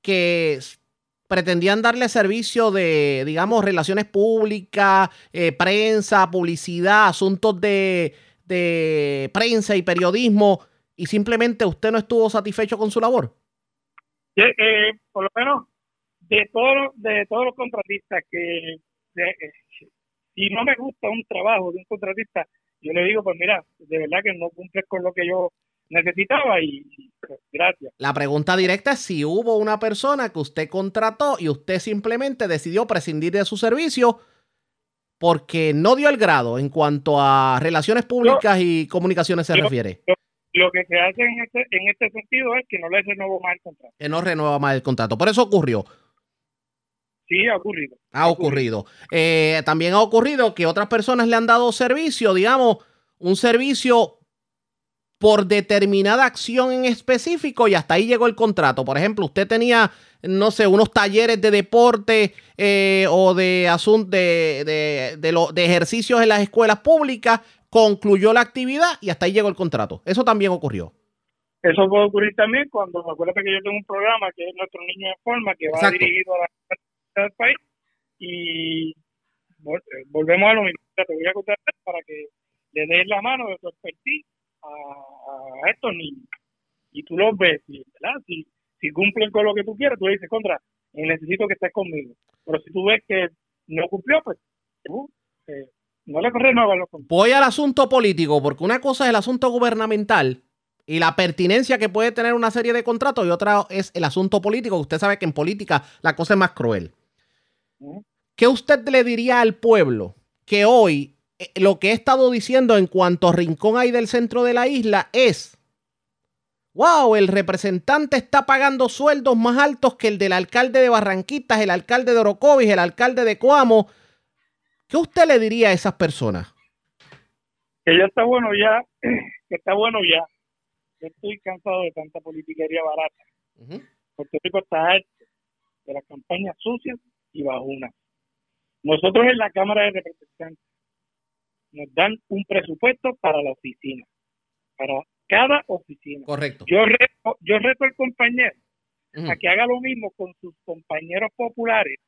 que pretendían darle servicio de, digamos, relaciones públicas, eh, prensa, publicidad, asuntos de, de prensa y periodismo, y simplemente usted no estuvo satisfecho con su labor. Eh, por lo menos de todos de todos los contratistas que de- si no me gusta un trabajo de un contratista yo le digo pues mira de verdad que no cumples con lo que yo necesitaba y, y, pues, gracias. La pregunta directa es si hubo una persona que usted contrató y usted simplemente decidió prescindir de su servicio porque no dio el grado en cuanto a relaciones públicas y comunicaciones se yo- refiere, lo que se hace en este en este sentido es que no le renuevo más el contrato. Que no renueva más el contrato. Por eso ocurrió, sí ha ocurrido ha ocurrido. Eh, también ha ocurrido que otras personas le han dado servicio, digamos, un servicio por determinada acción en específico y hasta ahí llegó el contrato. Por ejemplo, usted tenía, no sé, unos talleres de deporte eh, o de de, de, de, lo- de ejercicios en las escuelas públicas, concluyó la actividad y hasta ahí llegó el contrato. Eso también ocurrió. eso puede ocurrir también cuando acuérdate que yo tengo un programa que es nuestro niño en forma que va Exacto. dirigido a la del país y eh, volvemos a lo mismo te voy a contratar para que le des la mano de tu expertise a, a estos niños y tú los ves ¿verdad? Si, si cumplen con lo que tú quieres tú le dices contra eh, necesito que estés conmigo pero si tú ves que no cumplió pues tú eh, no le renuevas los contratos Voy al asunto político, porque una cosa es el asunto gubernamental y la pertinencia que puede tener una serie de contratos y otra es el asunto político. Usted sabe que en política la cosa es más cruel. ¿Qué usted le diría al pueblo que hoy eh, lo que he estado diciendo en cuanto a rincón hay del centro de la isla es, wow, el representante está pagando sueldos más altos que el del alcalde de Barranquitas, el alcalde de Orocovis, el alcalde de Coamo? ¿Qué usted le diría a esas personas? que ya está bueno ya, que está bueno ya. Yo estoy cansado de tanta politiquería barata. Ujú. Puerto Rico está harto de las campañas sucias y bajunas. Nosotros en la Cámara de Representantes nos dan un presupuesto para la oficina, para cada oficina. Correcto. Yo reto, yo reto al compañero a que haga lo mismo con sus compañeros populares,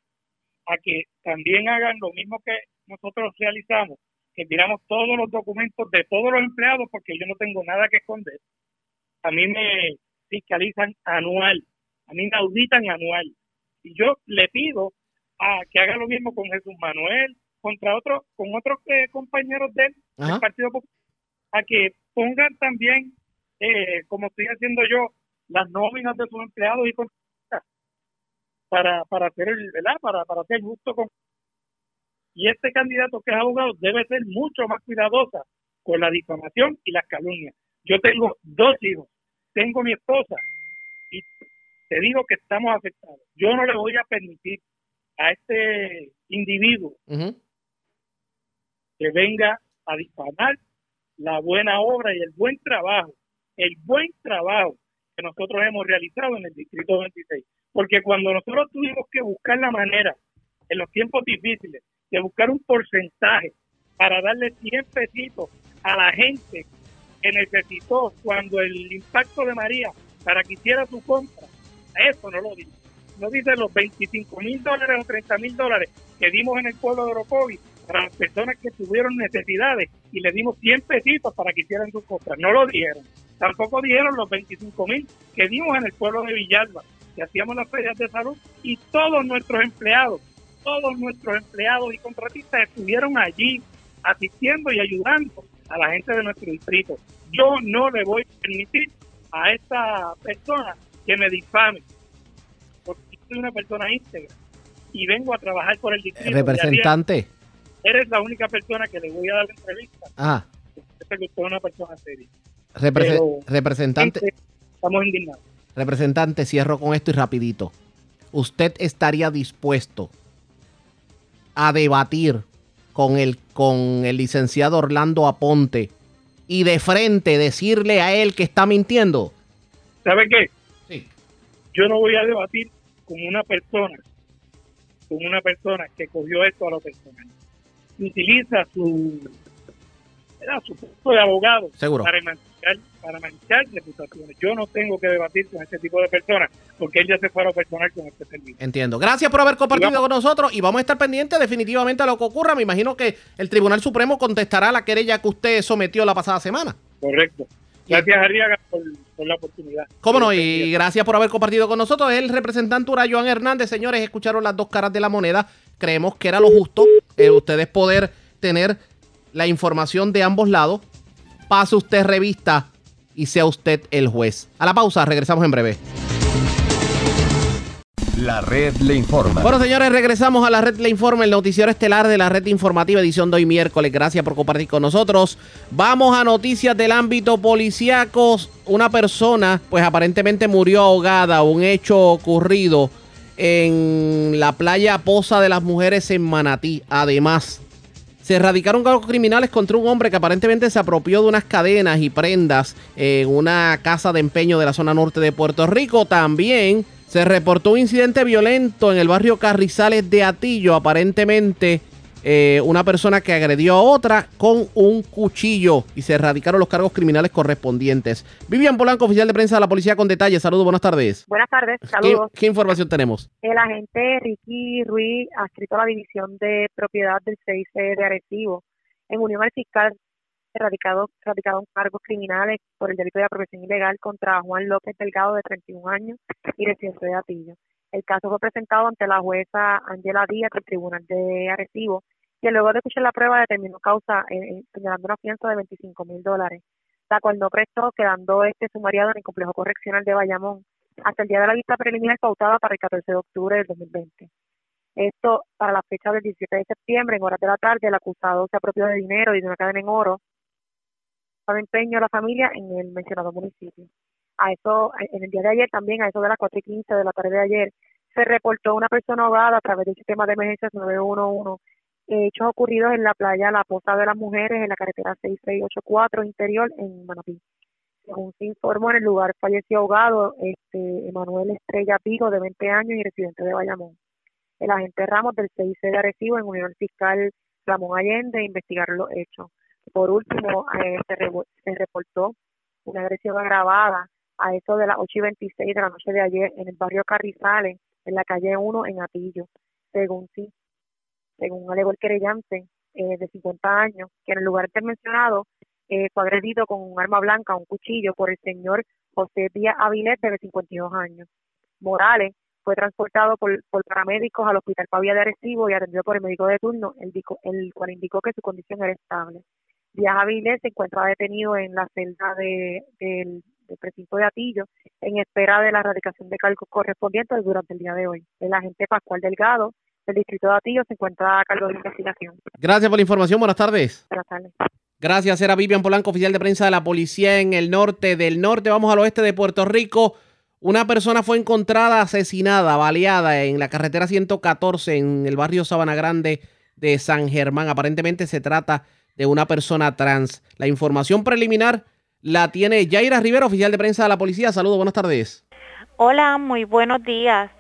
a que también hagan lo mismo que nosotros realizamos, que tiramos todos los documentos de todos los empleados, porque yo no tengo nada que esconder. A mí me fiscalizan anual, a mí me auditan anual. Y yo le pido a que haga lo mismo con Jesús Manuel, contra otros, con otros eh, compañeros de él, Ajá. del Partido Popular, a que pongan también, eh, como estoy haciendo yo, las nóminas de sus empleados y para para hacer el, ¿verdad? Para para ser justo con y este candidato que es abogado debe ser mucho más cuidadosa con la difamación y las calumnias. Yo tengo dos hijos, tengo mi esposa y te digo que estamos afectados. Yo no le voy a permitir a este individuo que venga a difamar la buena obra y el buen trabajo, el buen trabajo que nosotros hemos realizado en el Distrito 26. Porque cuando nosotros tuvimos que buscar la manera, en los tiempos difíciles, de buscar un porcentaje para darle 100 pesitos a la gente que necesitó cuando el impacto de María para que hiciera su compra, eso no lo dice. No dice los 25 mil dólares o 30 mil dólares que dimos en el pueblo de Orocovi para las personas que tuvieron necesidades y le dimos 100 pesitos para que hicieran sus compras. No lo dieron. Tampoco dieron los 25 mil que dimos en el pueblo de Villalba, que hacíamos las ferias de salud y todos nuestros empleados, todos nuestros empleados y contratistas estuvieron allí asistiendo y ayudando a la gente de nuestro distrito. Yo no le voy a permitir a esta persona que me difame, soy una persona íntegra y vengo a trabajar por el distrito. Representante. Eres la única persona que le voy a dar la entrevista. Sé que usted es una persona seria. Pero- representante. Estamos indignados. Representante, cierro con esto y rapidito. ¿Usted estaría dispuesto a debatir con el, con el licenciado Orlando Aponte y de frente decirle a él que está mintiendo? ¿Sabe qué? Sí. Yo no voy a debatir con una persona, con una persona que cogió esto a lo personal. Utiliza su, su puesto de abogado Seguro. para manchar, para manchar reputaciones. Yo no tengo que debatir con este tipo de personas porque él ya se fue a lo personal con este servicio. Entiendo. Gracias por haber compartido vamos- con nosotros y vamos a estar pendientes definitivamente a lo que ocurra. Me imagino que el Tribunal Supremo contestará la querella que usted sometió la pasada semana. Correcto. Gracias, Arriaga, por, por la oportunidad. Cómo no, y gracias por haber compartido con nosotros. El representante Urayoan Hernández, señores, escucharon las dos caras de la moneda. Creemos que era lo justo eh, ustedes poder tener la información de ambos lados. Pase usted revista y sea usted el juez. A la pausa, regresamos en breve. La red le informa. Bueno, señores, regresamos a la red Le Informa, el noticiero estelar de la red informativa edición de hoy miércoles. Gracias por compartir con nosotros. Vamos a noticias del ámbito policíaco. Una persona, pues aparentemente murió ahogada, un hecho ocurrido en la playa Poza de las Mujeres en Manatí. Además, se erradicaron cargos criminales contra un hombre que aparentemente se apropió de unas cadenas y prendas en una casa de empeño de la zona norte de Puerto Rico. También se reportó un incidente violento en el barrio Carrizales de Atillo. Aparentemente eh, una persona que agredió a otra con un cuchillo y se erradicaron los cargos criminales correspondientes. Vivian Polanco, oficial de prensa de la policía con detalles. Saludos, buenas tardes. Buenas tardes, ¿Qué, saludos. qué información tenemos? El agente Ricky Ruiz, adscrito a la División de Propiedad del CIC de Arecibo, en unión al fiscal erradicado, radicaron cargos criminales por el delito de apropiación ilegal contra Juan López Delgado, de 31 años, y residente de Atillo. El caso fue presentado ante la jueza Angela Díaz del Tribunal de Arecibo, que luego de escuchar la prueba determinó causa eh, eh, señalando una fianza de 25 mil dólares, la cual no prestó, quedando este sumariado en el complejo correccional de Bayamón hasta el día de la vista preliminar pautada para el 14 de octubre del 2020. Esto para la fecha del 17 de septiembre, en horas de la tarde, el acusado se apropió de dinero y de una cadena en oro de empeño a la familia en el mencionado municipio. A eso, en el día de ayer también, a eso de las 4 y 15 de la tarde de ayer, se reportó una persona ahogada a través del sistema de emergencias 911 hechos ocurridos en la playa La Poza de las Mujeres, en la carretera 6684 interior en Manapí. Según se informó, en el lugar falleció ahogado este, Emanuel Estrella Pico, de 20 años y residente de Bayamón. El agente Ramos del CIC de Arecibo, en unión fiscal Ramón Allende, investigaron los hechos. Por último, eh, se, se reportó una agresión agravada a eso de las 8 y 26 de la noche de ayer en el barrio Carrizales, en la calle 1 en Atillo, según sí, según alegó el querellante eh, de 50 años, que en el lugar mencionado eh, fue agredido con un arma blanca, un cuchillo, por el señor José Díaz Avilés, de 52 años. Morales fue transportado por, por paramédicos al Hospital Pavia de Arecibo y atendido por el médico de turno, el, el cual indicó que su condición era estable. Díaz Avilés se encuentra detenido en la celda de, del, precinto de Atillo en espera de la erradicación de cargos correspondientes durante el día de hoy. El agente Pascual Delgado del distrito de Atillo se encuentra a cargo de investigación. Gracias por la información. Buenas tardes. Buenas tardes. Gracias, era Vivian Polanco, oficial de prensa de la policía en el norte del norte. Vamos al oeste de Puerto Rico. Una persona fue encontrada asesinada, baleada en la carretera 114 en el barrio Sabana Grande de San Germán. Aparentemente se trata de una persona trans. La información preliminar la tiene Yaira Rivera, oficial de prensa de la policía. Saludos, buenas tardes. Hola, muy buenos días.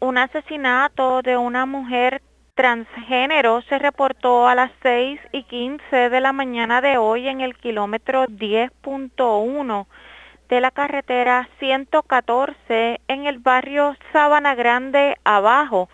Un asesinato de una mujer transgénero se reportó a las 6 y 15 de la mañana de hoy en el kilómetro 10.1 de la carretera 114 en el barrio Sabana Grande Abajo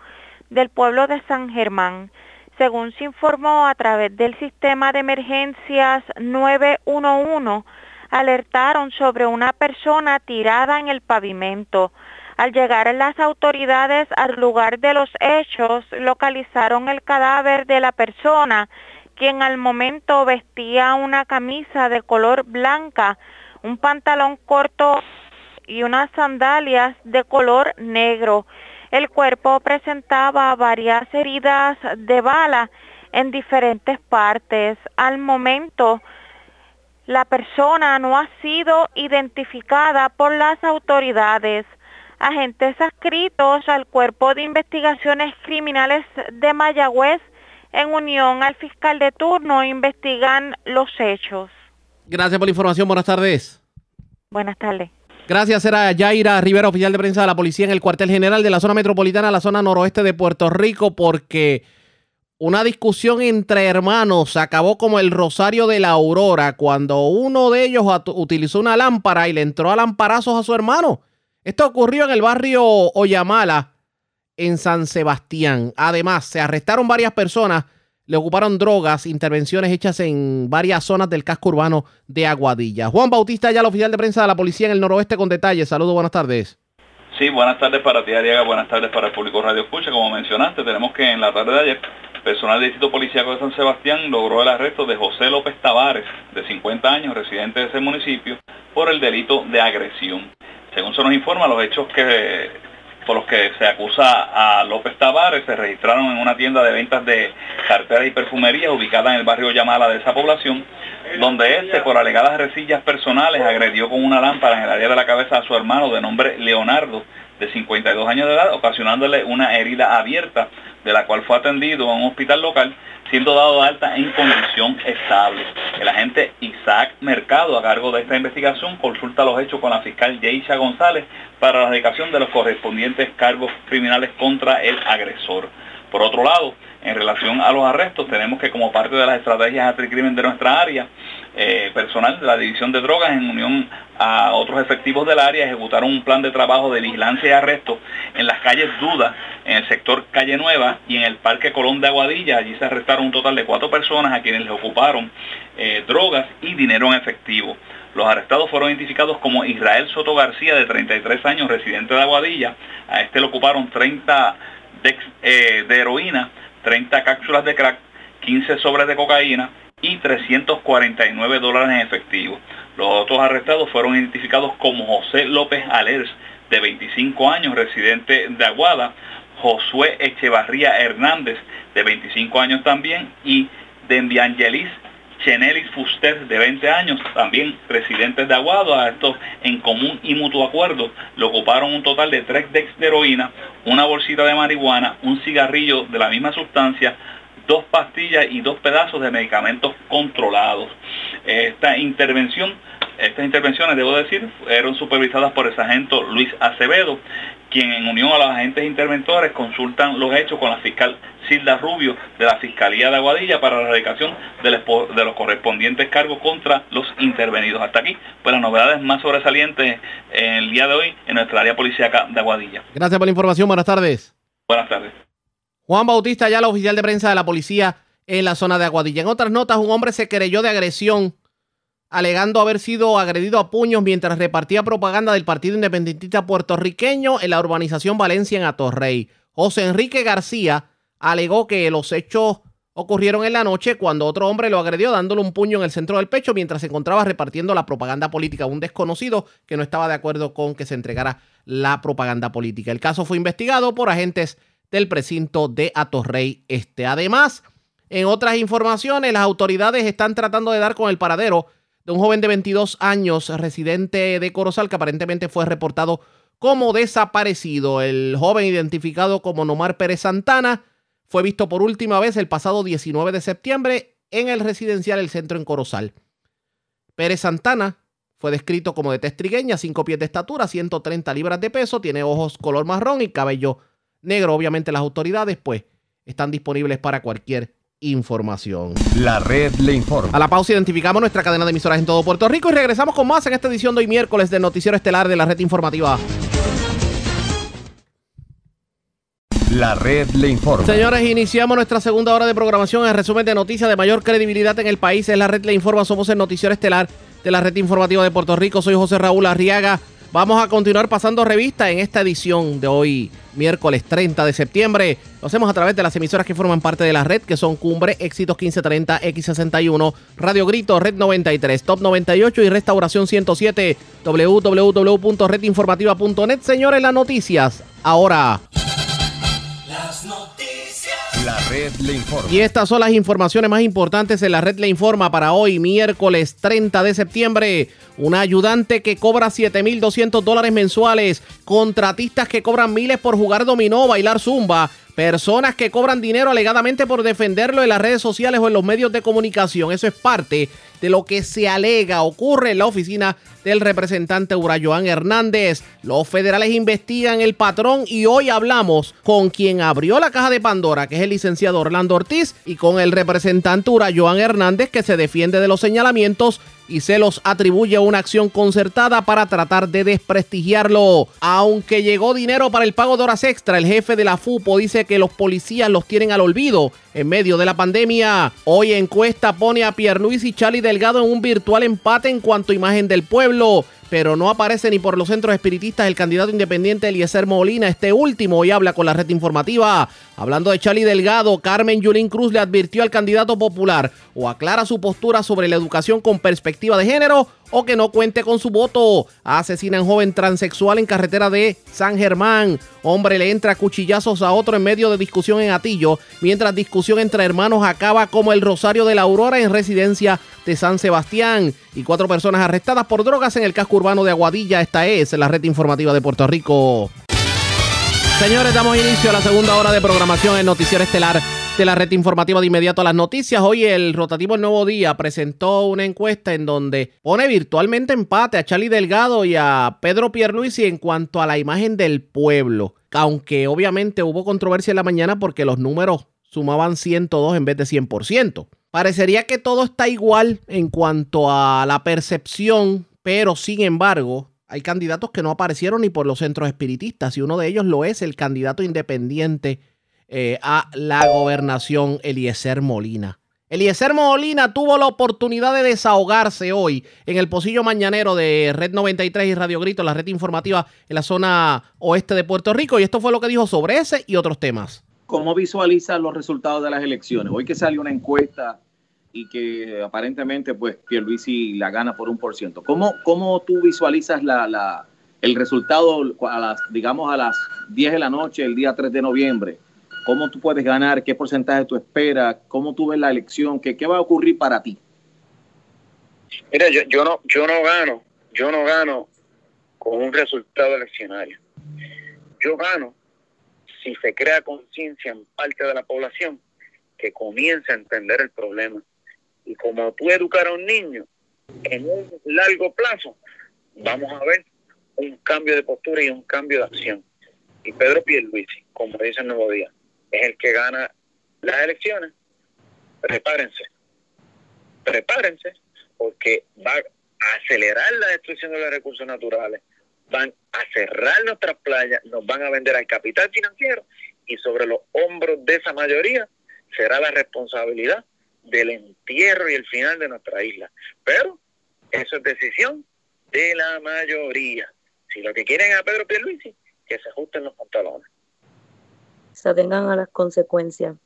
del pueblo de San Germán según se informó a través del sistema de emergencias 911, alertaron sobre una persona tirada en el pavimento. Al llegar las autoridades al lugar de los hechos, localizaron el cadáver de la persona, quien al momento vestía una camisa de color blanca, un pantalón corto y unas sandalias de color negro. El cuerpo presentaba varias heridas de bala en diferentes partes. Al momento, la persona no ha sido identificada por las autoridades. Agentes adscritos al Cuerpo de Investigaciones Criminales de Mayagüez, en unión al fiscal de turno, investigan los hechos. Gracias por la información. Buenas tardes. Buenas tardes. Gracias, era Yaira Rivera, oficial de prensa de la policía en el cuartel general de la zona metropolitana, la zona noroeste de Puerto Rico, porque una discusión entre hermanos acabó como el rosario de la aurora cuando uno de ellos utilizó una lámpara y le entró a lamparazos a su hermano. Esto ocurrió en el barrio Oyamala, en San Sebastián. Además, se arrestaron varias personas le ocuparon drogas, intervenciones hechas en varias zonas del casco urbano de Aguadilla. Juan Bautista, ya el oficial de prensa de la policía en el noroeste con detalles. Saludos, buenas tardes. Sí, buenas tardes para ti, Ariaga, buenas tardes para el público Radio Escucha. Como mencionaste, tenemos que en la tarde de ayer, personal del Distrito Policiaco de San Sebastián logró el arresto de José López Tavares, de 50 años, residente de ese municipio, por el delito de agresión. Según se nos informa, los hechos que por los que se acusa a López Tavares se registraron en una tienda de ventas de carteras y perfumería ubicada en el barrio Yamala de esa población, donde este, por alegadas resillas personales, agredió con una lámpara en el área de la cabeza a su hermano de nombre Leonardo, de 52 años de edad, ocasionándole una herida abierta, de la cual fue atendido a un hospital local siendo dado alta en condición estable. El agente Isaac Mercado, a cargo de esta investigación, consulta los hechos con la fiscal Yeisha González para la dedicación de los correspondientes cargos criminales contra el agresor. Por otro lado, en relación a los arrestos, tenemos que como parte de las estrategias anticrimen de nuestra área, eh, personal de la División de Drogas en unión a otros efectivos del área ejecutaron un plan de trabajo de vigilancia y arresto en las calles Duda, en el sector Calle Nueva y en el Parque Colón de Aguadilla. Allí se arrestaron un total de cuatro personas a quienes les ocuparon eh, drogas y dinero en efectivo. Los arrestados fueron identificados como Israel Soto García, de 33 años, residente de Aguadilla. A este le ocuparon 30 eh, de, heroína, 30 cápsulas de crack, 15 sobres de cocaína y 349 dólares en efectivo. Los otros arrestados fueron identificados como José López Alers, de 25 años, residente de Aguada, Josué Echevarría Hernández, de 25 años también, y Dembiangelis Chenelis Fuster, de 20 años, también residentes de Aguado, a estos en común y mutuo acuerdo, le ocuparon un total de 3 decks de heroína, una bolsita de marihuana, un cigarrillo de la misma sustancia, dos pastillas y dos pedazos de medicamentos controlados. Esta intervención estas intervenciones, debo decir, fueron supervisadas por el sargento Luis Acevedo, quien en unión a los agentes interventores consultan los hechos con la fiscal Silda Rubio de la Fiscalía de Aguadilla para la erradicación de los correspondientes cargos contra los intervenidos. Hasta aquí, pues las novedades más sobresalientes en el día de hoy en nuestra área policíaca de Aguadilla. Gracias por la información, buenas tardes. Buenas tardes. Juan Bautista, ya la oficial de prensa de la policía en la zona de Aguadilla. En otras notas, un hombre se querelló de agresión alegando haber sido agredido a puños mientras repartía propaganda del Partido Independentista puertorriqueño en la urbanización Valencia en Atorrey. José Enrique García alegó que los hechos ocurrieron en la noche cuando otro hombre lo agredió dándole un puño en el centro del pecho mientras se encontraba repartiendo la propaganda política a un desconocido que no estaba de acuerdo con que se entregara la propaganda política. El caso fue investigado por agentes del precinto de Atorrey Este. Además, en otras informaciones, las autoridades están tratando de dar con el paradero de un joven de 22 años, residente de Corozal, que aparentemente fue reportado como desaparecido. El joven identificado como Nomar Pérez Santana fue visto por última vez el pasado 19 de septiembre en el residencial El Centro en Corozal. Pérez Santana fue descrito como de testrigueña, 5 pies de estatura, 130 libras de peso, tiene ojos color marrón y cabello negro. Obviamente las autoridades pues están disponibles para cualquier información. La red le informa. A la pausa identificamos nuestra cadena de emisoras en todo Puerto Rico y regresamos con más en esta edición de hoy miércoles del Noticiero Estelar de la red informativa. La red le informa. Señores, iniciamos nuestra segunda hora de programación. El resumen de noticias de mayor credibilidad en el país es la red le informa. Somos el Noticiero Estelar de la red informativa de Puerto Rico. Soy José Raúl Arriaga. Vamos a continuar pasando revista en esta edición de hoy, miércoles 30 de septiembre. Lo hacemos a través de las emisoras que forman parte de la red, que son Cumbre, Éxitos 1530, X61, Radio Grito, Red 93, Top 98 y Restauración 107, www.redinformativa.net. Señores, las noticias ahora. Y estas son las informaciones más importantes en la red le informa para hoy, miércoles 30 de septiembre. Una ayudante que cobra 7.200 dólares mensuales, contratistas que cobran miles por jugar dominó, bailar zumba, personas que cobran dinero alegadamente por defenderlo en las redes sociales o en los medios de comunicación. Eso es parte de lo que se alega ocurre en la oficina del representante Urayoan Hernández. Los federales investigan el patrón y hoy hablamos con quien abrió la caja de Pandora, que es el licenciado Orlando Ortiz, y con el representante Urayoan Hernández, que se defiende de los señalamientos y se los atribuye a una acción concertada para tratar de desprestigiarlo. Aunque llegó dinero para el pago de horas extra, el jefe de la FUPO dice que los policías los tienen al olvido en medio de la pandemia. Hoy encuesta pone a Pierluis y Charlie Delgado en un virtual empate en cuanto a imagen del pueblo pero no aparece ni por los centros espiritistas el candidato independiente Eliezer Molina. Este último hoy habla con la red informativa. Hablando de Charlie Delgado, Carmen Yulín Cruz le advirtió al candidato popular o aclara su postura sobre la educación con perspectiva de género o que no cuente con su voto. Asesinan joven transexual en carretera de San Germán. Hombre le entra cuchillazos a otro en medio de discusión en Atillo, mientras discusión entre hermanos acaba como el Rosario de la Aurora en residencia de San Sebastián. Y cuatro personas arrestadas por drogas en el casco urbano de Aguadilla. Esta es la red informativa de Puerto Rico. Señores, damos inicio a la segunda hora de programación en Noticiero Estelar de la red informativa de inmediato a las noticias. Hoy el rotativo El Nuevo Día presentó una encuesta en donde pone virtualmente empate a Charlie Delgado y a Pedro Pierluisi en cuanto a la imagen del pueblo. Aunque obviamente hubo controversia en la mañana porque los números sumaban 102 en vez de 100%. Parecería que todo está igual en cuanto a la percepción, pero sin embargo, hay candidatos que no aparecieron ni por los centros espiritistas y uno de ellos lo es el candidato independiente eh, a la gobernación Eliezer Molina. Eliezer Molina tuvo la oportunidad de desahogarse hoy en el pocillo mañanero de Red 93 y Radio Grito, la red informativa en la zona oeste de Puerto Rico, y esto fue lo que dijo sobre ese y otros temas. ¿Cómo visualiza los resultados de las elecciones? Hoy que salió una encuesta y que aparentemente pues Pierluisi la gana por un por ciento. ¿Cómo, ¿Cómo tú visualizas la, la, el resultado a las, digamos a las 10 de la noche el día 3 de noviembre? ¿Cómo tú puedes ganar? ¿Qué porcentaje tú esperas? ¿Cómo tú ves la elección? ¿Qué, qué va a ocurrir para ti? Mira, yo, no yo no gano, yo no gano con un resultado eleccionario. Yo gano si se crea conciencia en parte de la población que comience a entender el problema. Y como tú educar a un niño en un largo plazo, vamos a ver un cambio de postura y un cambio de acción. Y Pedro Pierluisi, como dice el Nuevo Día, es el que gana las elecciones. Prepárense, prepárense, porque va a acelerar la destrucción de los recursos naturales, van a cerrar nuestras playas, nos van a vender al capital financiero y sobre los hombros de esa mayoría será la responsabilidad del entierro y el final de nuestra isla. Pero eso es decisión de la mayoría. Si lo que quieren a Pedro Pierluisi, que se ajusten los pantalones. Se atengan a las consecuencias.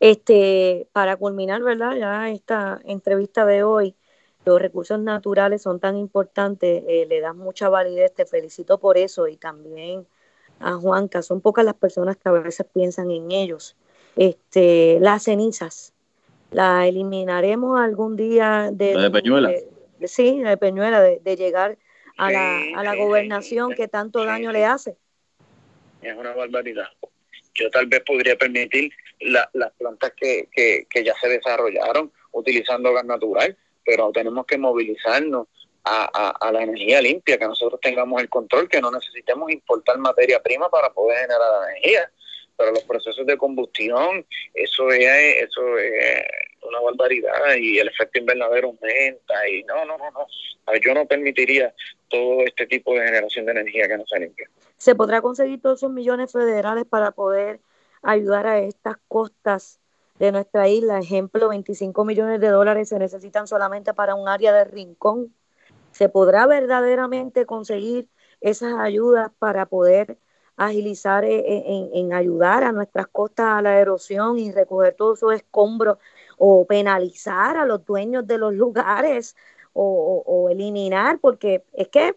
Este, para culminar, ¿verdad? Ya esta entrevista de hoy, los recursos naturales son tan importantes, eh, le das mucha validez, te felicito por eso y también a Juanca, son pocas las personas que a veces piensan en ellos. Este, las cenizas, ¿la eliminaremos algún día de, La de Peñuela. de- sí, la de Peñuela, de, de llegar a la, a la gobernación que tanto daño le hace? Es una barbaridad. Yo tal vez podría permitir la- las plantas que, que, ya se desarrollaron utilizando gas natural, pero tenemos que movilizarnos a, a, a la energía limpia, que nosotros tengamos el control, que no necesitemos importar materia prima para poder generar energía. Pero los procesos de combustión, eso es, eso es una barbaridad y el efecto invernadero aumenta y no, no, no, no. Yo no permitiría todo este tipo de generación de energía que no sea limpia. ¿Se podrá conseguir todos esos millones federales para poder ayudar a estas costas de nuestra isla? Ejemplo, 25 millones de dólares se necesitan solamente para un área de rincón. ¿Se podrá verdaderamente conseguir esas ayudas para poder agilizar eh, eh, en, en ayudar a nuestras costas a la erosión y recoger todos esos escombros o penalizar a los dueños de los lugares o, eliminar? Porque es que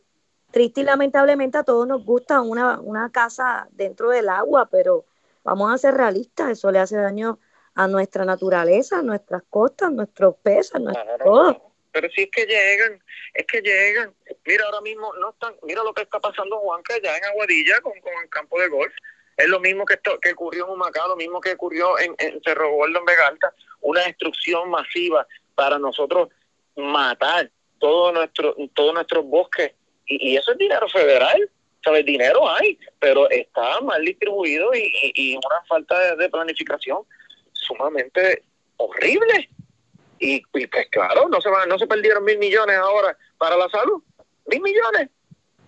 triste y lamentablemente a todos nos gusta una, una casa dentro del agua, pero vamos a ser realistas, eso le hace daño a nuestra naturaleza, a nuestras costas, a nuestros peces, a nuestro todo. Pero si es que llegan, es que llegan. Mira, ahora mismo no están, mira lo que está pasando Juanca allá en Aguadilla con, con el campo de golf. Es lo mismo que, esto, que ocurrió en Humacao, lo mismo que ocurrió en, en Cerro Gordo, en Vega Alta. Una destrucción masiva para nosotros matar todo nuestro, todos nuestros bosques. Y, y eso es dinero federal. ¿Sabes? Dinero hay, pero está mal distribuido y, y- y una falta de, de planificación sumamente horrible. Y, y, pues claro, no se van, no se perdieron mil millones ahora para la salud. Mil millones.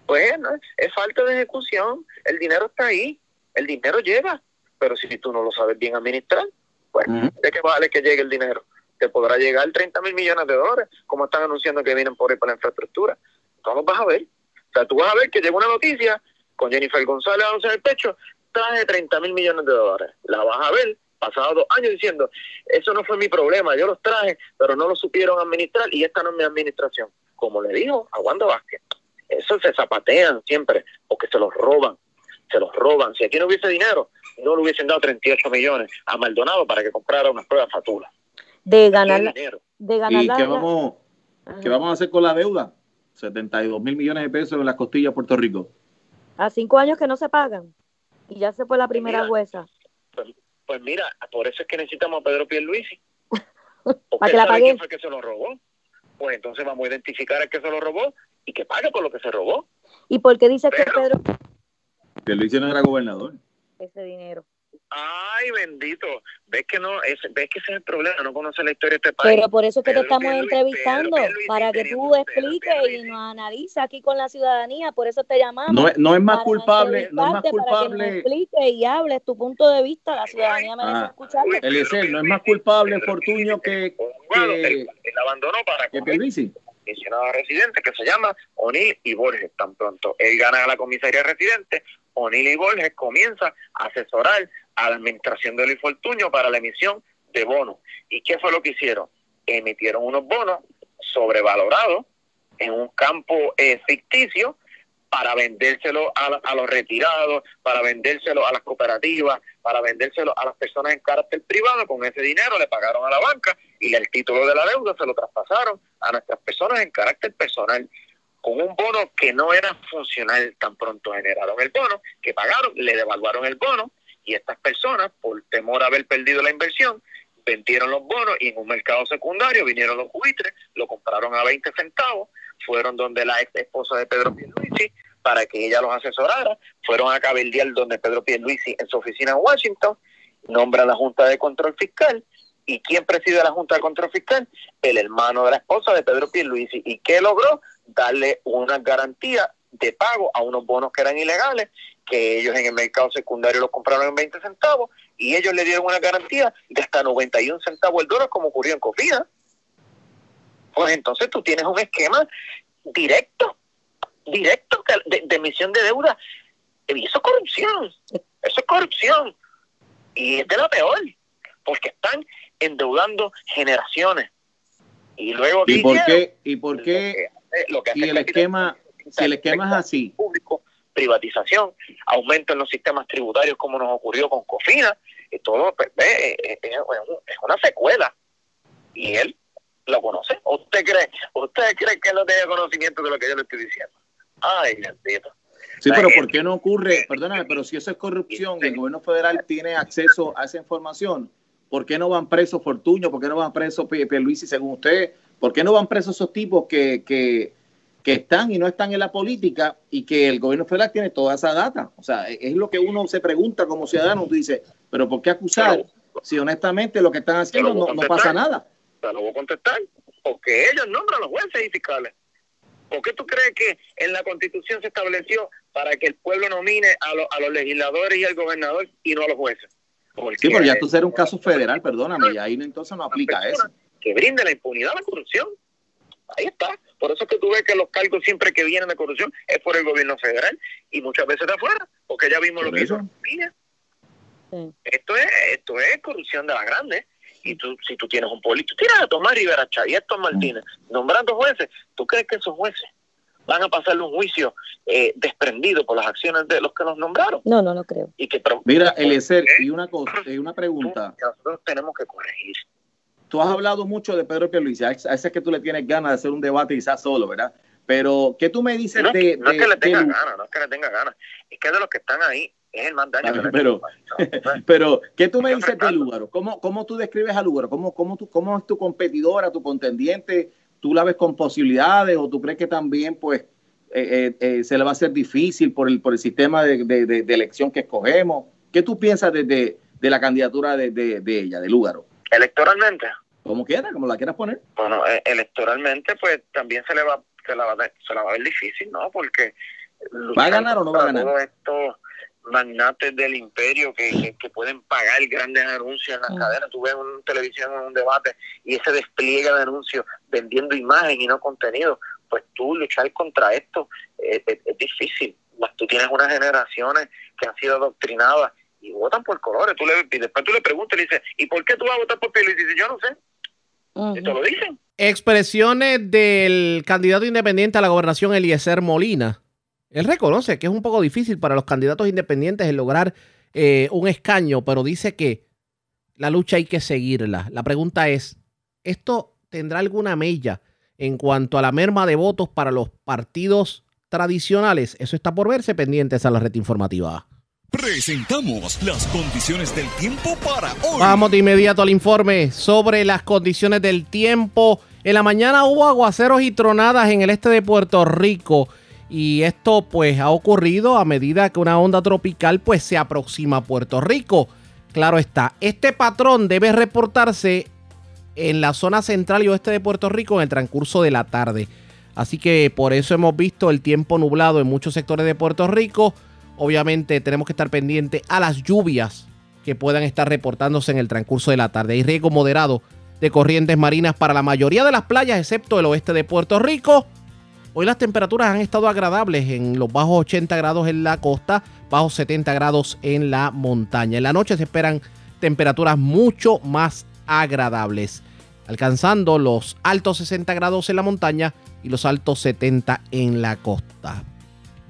Pues no, es falta de ejecución. El dinero está ahí. El dinero llega. Pero si tú no lo sabes bien administrar, pues ¿de qué vale que llegue el dinero? Te podrá llegar 30 mil millones de dólares, como están anunciando que vienen por ahí para la infraestructura. Tú lo vas a ver. O sea, tú vas a ver que llega una noticia con Jennifer González en el pecho, traje 30 mil millones de dólares. La vas a ver pasados dos años diciendo, eso no fue mi problema, yo los traje, pero no lo supieron administrar y esta no es mi administración. Como le dijo a Wanda Vázquez, eso se zapatean siempre porque se los roban, se los roban. Si aquí no hubiese dinero, no le hubiesen dado 38 millones a Maldonado para que comprara unas pruebas facturas. De ganar, la- dinero. de ganar ¿Y la- qué la- vamos, qué vamos a hacer con la deuda? 72 mil millones de pesos en las costillas de Puerto Rico. a cinco años que no se pagan y ya se fue la primera Mira. huesa. Pues, pues mira, por eso es que necesitamos a Pedro Pierluisi. Para Porque que la sabe pague. quién fue el que se lo robó. Pues entonces vamos a identificar al que se lo robó y que pague por lo que se robó. ¿Y por qué dice que Pedro Que lo hicieron era gobernador. ese dinero? Ay, bendito. Ves que no, es, ves que ese es el problema, no conoce la historia de este país. Pero por eso es que te estamos entrevistando, Pedro para que tú expliques y nos analices aquí con la ciudadanía, por eso te llamamos. No, es- no es más para culpable, no es más entrevistarte, Para que nos culpable. expliques y hables tu punto de vista, la ciudadanía merece Ah, escucharlo. Eliezer, no es más culpable Fortuño que, que, Él abandonó para que Pierluisi. comisionado residente que se llama O'Neill y Borges. Tan pronto él gana a la comisaría residente, O'Neill y Borges comienza a asesorar a la administración de Luis Fortuño para la emisión de bonos. ¿Y qué fue lo que hicieron? Emitieron unos bonos sobrevalorados en un campo eh, ficticio para vendérselo a, a los retirados, para vendérselo a las cooperativas, para vendérselo a las personas en carácter privado. Con ese dinero le pagaron a la banca y el título de la deuda se lo traspasaron a nuestras personas en carácter personal con un bono que no era funcional tan pronto generaron el bono, que pagaron, le devaluaron el bono Y estas personas, por temor a haber perdido la inversión, vendieron los bonos y en un mercado secundario vinieron los buitres, lo compraron a 20 centavos, fueron donde la ex esposa de Pedro Pierluisi para que ella los asesorara, fueron a cabildear donde Pedro Pierluisi en su oficina en Washington, nombra la Junta de Control Fiscal, ¿y quién preside la Junta de Control Fiscal? El hermano de la esposa de Pedro Pierluisi, ¿y qué logró? Darle una garantía de pago a unos bonos que eran ilegales, que ellos en el mercado secundario los compraron en 20 centavos, y ellos le dieron una garantía de hasta 91 centavos el dólar, como ocurrió en Cofina. Pues entonces tú tienes un esquema directo, directo que- de, de emisión de deuda. Y eso es corrupción. Eso es corrupción. Y es de la peor, porque están endeudando generaciones. Y luego ¿Y por qué? ¿Y por qué? eh, lo que hace Si el esquema, si el esquema es así, público, privatización, aumento en los sistemas tributarios como nos ocurrió con Cofina, y todo pues, eh, eh, es una secuela. Y él lo conoce. ¿O ¿Usted cree, usted cree que él no tiene conocimiento de lo que yo le estoy diciendo? Ay, bendito. Sí, pero ¿por qué no ocurre? Perdóname, pero si eso es corrupción, el gobierno federal tiene acceso a esa información, ¿por qué no van presos Fortuño? ¿Por qué no van presos Pierluisi según usted? ¿Por qué no van presos esos tipos que, que, que están y no están en la política y que el gobierno federal tiene toda esa data? O sea, es lo que uno se pregunta como ciudadano, tú dices, pero ¿por qué acusar si honestamente lo que están haciendo no, pasa nada? Te lo voy a contestar. Porque ellos nombran a los jueces y fiscales. ¿Por qué tú crees que en la Constitución se estableció para que el pueblo nomine a, lo- a los legisladores y al gobernador y no a los jueces? Porque Sí, pero ya tú será un caso federal, perdóname, y ahí entonces no aplica eso. que brinde la impunidad a la corrupción. Ahí está. Por eso es que tú ves que los cargos siempre que vienen de corrupción es por el gobierno federal y muchas veces de afuera, porque ya vimos lo que hizo. Esto es, esto es corrupción de la grande. Y tú, si tú tienes un político, tienes a Tomás Rivera Chay y a Héctor Martínez nombrando jueces, ¿tú crees que esos jueces van a pasarle un juicio eh, desprendido por las acciones de los que los nombraron? No, no lo creo. Y que pro- Mira, Eliezer, y una cosa, y una pregunta. que nosotros tenemos que corregir. Tú has hablado mucho de Pedro Pierluisi, a ese a ese es que tú le tienes ganas de hacer un debate quizás solo, ¿verdad? Pero, ¿qué tú me dices No, de, no es que le tenga de- ganas, no es que le tenga ganas, es que de los que están ahí es el más daño. que le pero, pero, ¿qué tú me dices de Lúgaro? ¿Cómo, ¿Cómo tú describes a Lúgaro? ¿Cómo, cómo, tú, ¿Cómo es tu competidora, tu contendiente? ¿Tú la ves con posibilidades o tú crees que también pues eh, eh, eh, se le va a hacer difícil por el, por el sistema de, de- elección que escogemos? ¿Qué tú piensas de, de- de la candidatura de, ella, de Lúgaro? Electoralmente, Como quieras, como la quieras poner. bueno, eh, electoralmente, pues también se le va, se la va, a- se la va a ver difícil, ¿no? Porque ¿Va a ganar o no va a ganar? Todos estos magnates del imperio que, que, que pueden pagar grandes anuncios en las Mm. cadenas. Tú ves en televisión en un debate y ese despliegue de anuncios vendiendo imagen y no contenido. Pues tú luchar contra esto eh, es, es difícil. Tú tienes unas generaciones que han sido adoctrinadas y votan por colores. Tú le, y después tú le preguntas y le dices, ¿y por qué tú vas a votar por Pierluisi? Y dice, yo no sé. Te lo dicen. Expresiones del candidato independiente a la gobernación Eliezer Molina. Él reconoce que es un poco difícil para los candidatos independientes el lograr eh, un escaño, pero dice que la lucha hay que seguirla. La pregunta es, ¿esto tendrá alguna mella en cuanto a la merma de votos para los partidos tradicionales? Eso está por verse pendientes a la red informativa. Presentamos las condiciones del tiempo para hoy. Vamos de inmediato al informe sobre las condiciones del tiempo. En la mañana hubo aguaceros y tronadas en el este de Puerto Rico y esto pues ha ocurrido a medida que una onda tropical pues se aproxima a Puerto Rico. Claro está, este patrón debe reportarse en la zona central y oeste de Puerto Rico en el transcurso de la tarde. Así que por eso hemos visto el tiempo nublado en muchos sectores de Puerto Rico. Obviamente tenemos que estar pendientes a las lluvias que puedan estar reportándose en el transcurso de la tarde. Hay riesgo moderado de corrientes marinas para la mayoría de las playas, excepto el oeste de Puerto Rico. Hoy las temperaturas han estado agradables en los bajos 80 grados en la costa, bajos 70 grados en la montaña. En la noche se esperan temperaturas mucho más agradables, alcanzando los altos 60 grados en la montaña y los altos 70 en la costa.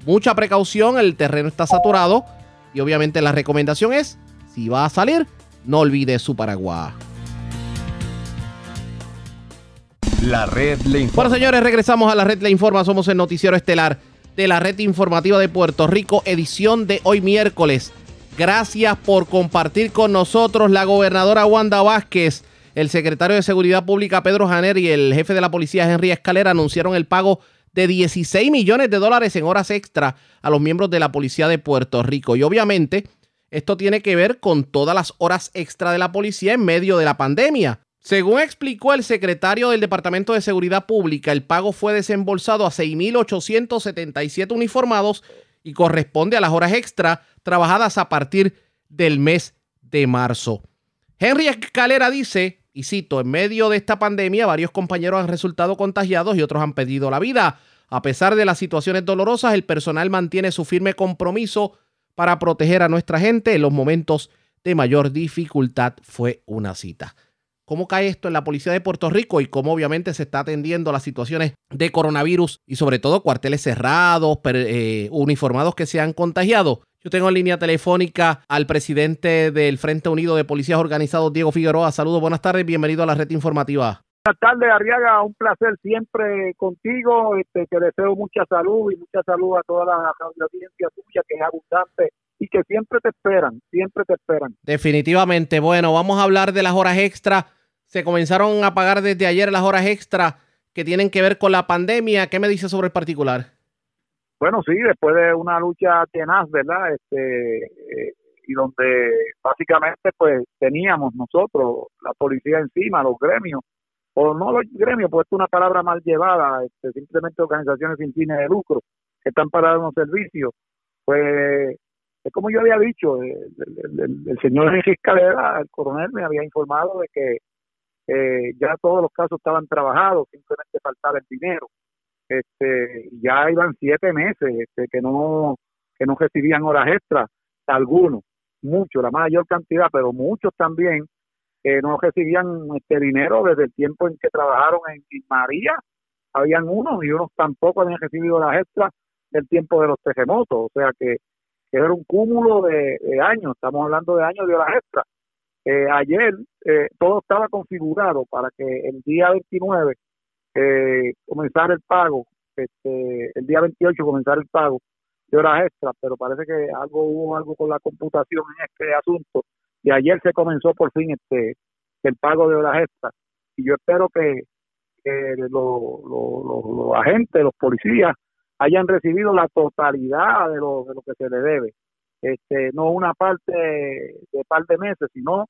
Mucha precaución, el terreno está saturado y obviamente la recomendación es, si va a salir, no olvide su paraguas. La red le informa. Bueno, señores, regresamos a la red Le Informa. Somos el noticiero estelar de la red informativa de Puerto Rico, edición de hoy miércoles Gracias por compartir con nosotros la gobernadora Wanda Vázquez, el secretario de Seguridad Pública Pedro Janer y el jefe de la policía Henry Escalera anunciaron el pago de 16 millones de dólares en horas extra a los miembros de la policía de Puerto Rico. Y obviamente esto tiene que ver con todas las horas extra de la policía en medio de la pandemia. Según explicó el secretario del Departamento de Seguridad Pública, el pago fue desembolsado a 6.877 uniformados y corresponde a las horas extra trabajadas a partir del mes de marzo. Henry Escalera dice, y cito, en medio de esta pandemia varios compañeros han resultado contagiados y otros han perdido la vida. A pesar de las situaciones dolorosas, el personal mantiene su firme compromiso para proteger a nuestra gente en los momentos de mayor dificultad, fue una cita cómo cae esto en la policía de Puerto Rico y cómo obviamente se está atendiendo las situaciones de coronavirus y sobre todo cuarteles cerrados, eh, uniformados que se han contagiado. Yo tengo en línea telefónica al presidente del Frente Unido de Policías Organizados, Diego Figueroa. Saludos, buenas tardes, bienvenido a la red informativa. Buenas tardes, Arriaga, un placer siempre contigo. Este, te deseo mucha salud y mucha salud a toda la, audiencia tuya, que es abundante y que siempre te esperan, siempre te esperan. Definitivamente. Bueno, vamos a hablar de las horas extras se comenzaron a pagar desde ayer las horas extra que tienen que ver con la pandemia. ¿Qué me dice sobre el particular? Bueno, sí, después de una lucha tenaz, ¿verdad? Este, eh, y donde básicamente pues teníamos nosotros, la policía encima, los gremios, o no los gremios, pues es una palabra mal llevada, este, simplemente organizaciones sin fines de lucro que están para dar unos servicios, pues es como yo había dicho, el, señor Enrique Calera, el coronel, me había informado de que eh, ya todos los casos estaban trabajados, simplemente faltaba el dinero. Este, ya iban siete meses este, que no que no recibían horas extras, algunos, muchos, la mayor cantidad, pero muchos también que no recibían este dinero desde el tiempo en que trabajaron en, María, habían unos y unos tampoco habían recibido horas extras del tiempo de los terremotos, o sea que, era un cúmulo de, de años, estamos hablando de años de horas extras. Eh, ayer eh, todo estaba configurado para que el día 29 eh, comenzara el pago, este, el día 28 comenzara el pago de horas extras, pero parece que algo hubo algo con la computación en este asunto y ayer se comenzó por fin este el pago de horas extras y yo espero que, los agentes, los policías hayan recibido la totalidad de lo, de lo que se le debe este, no una parte de par de meses, sino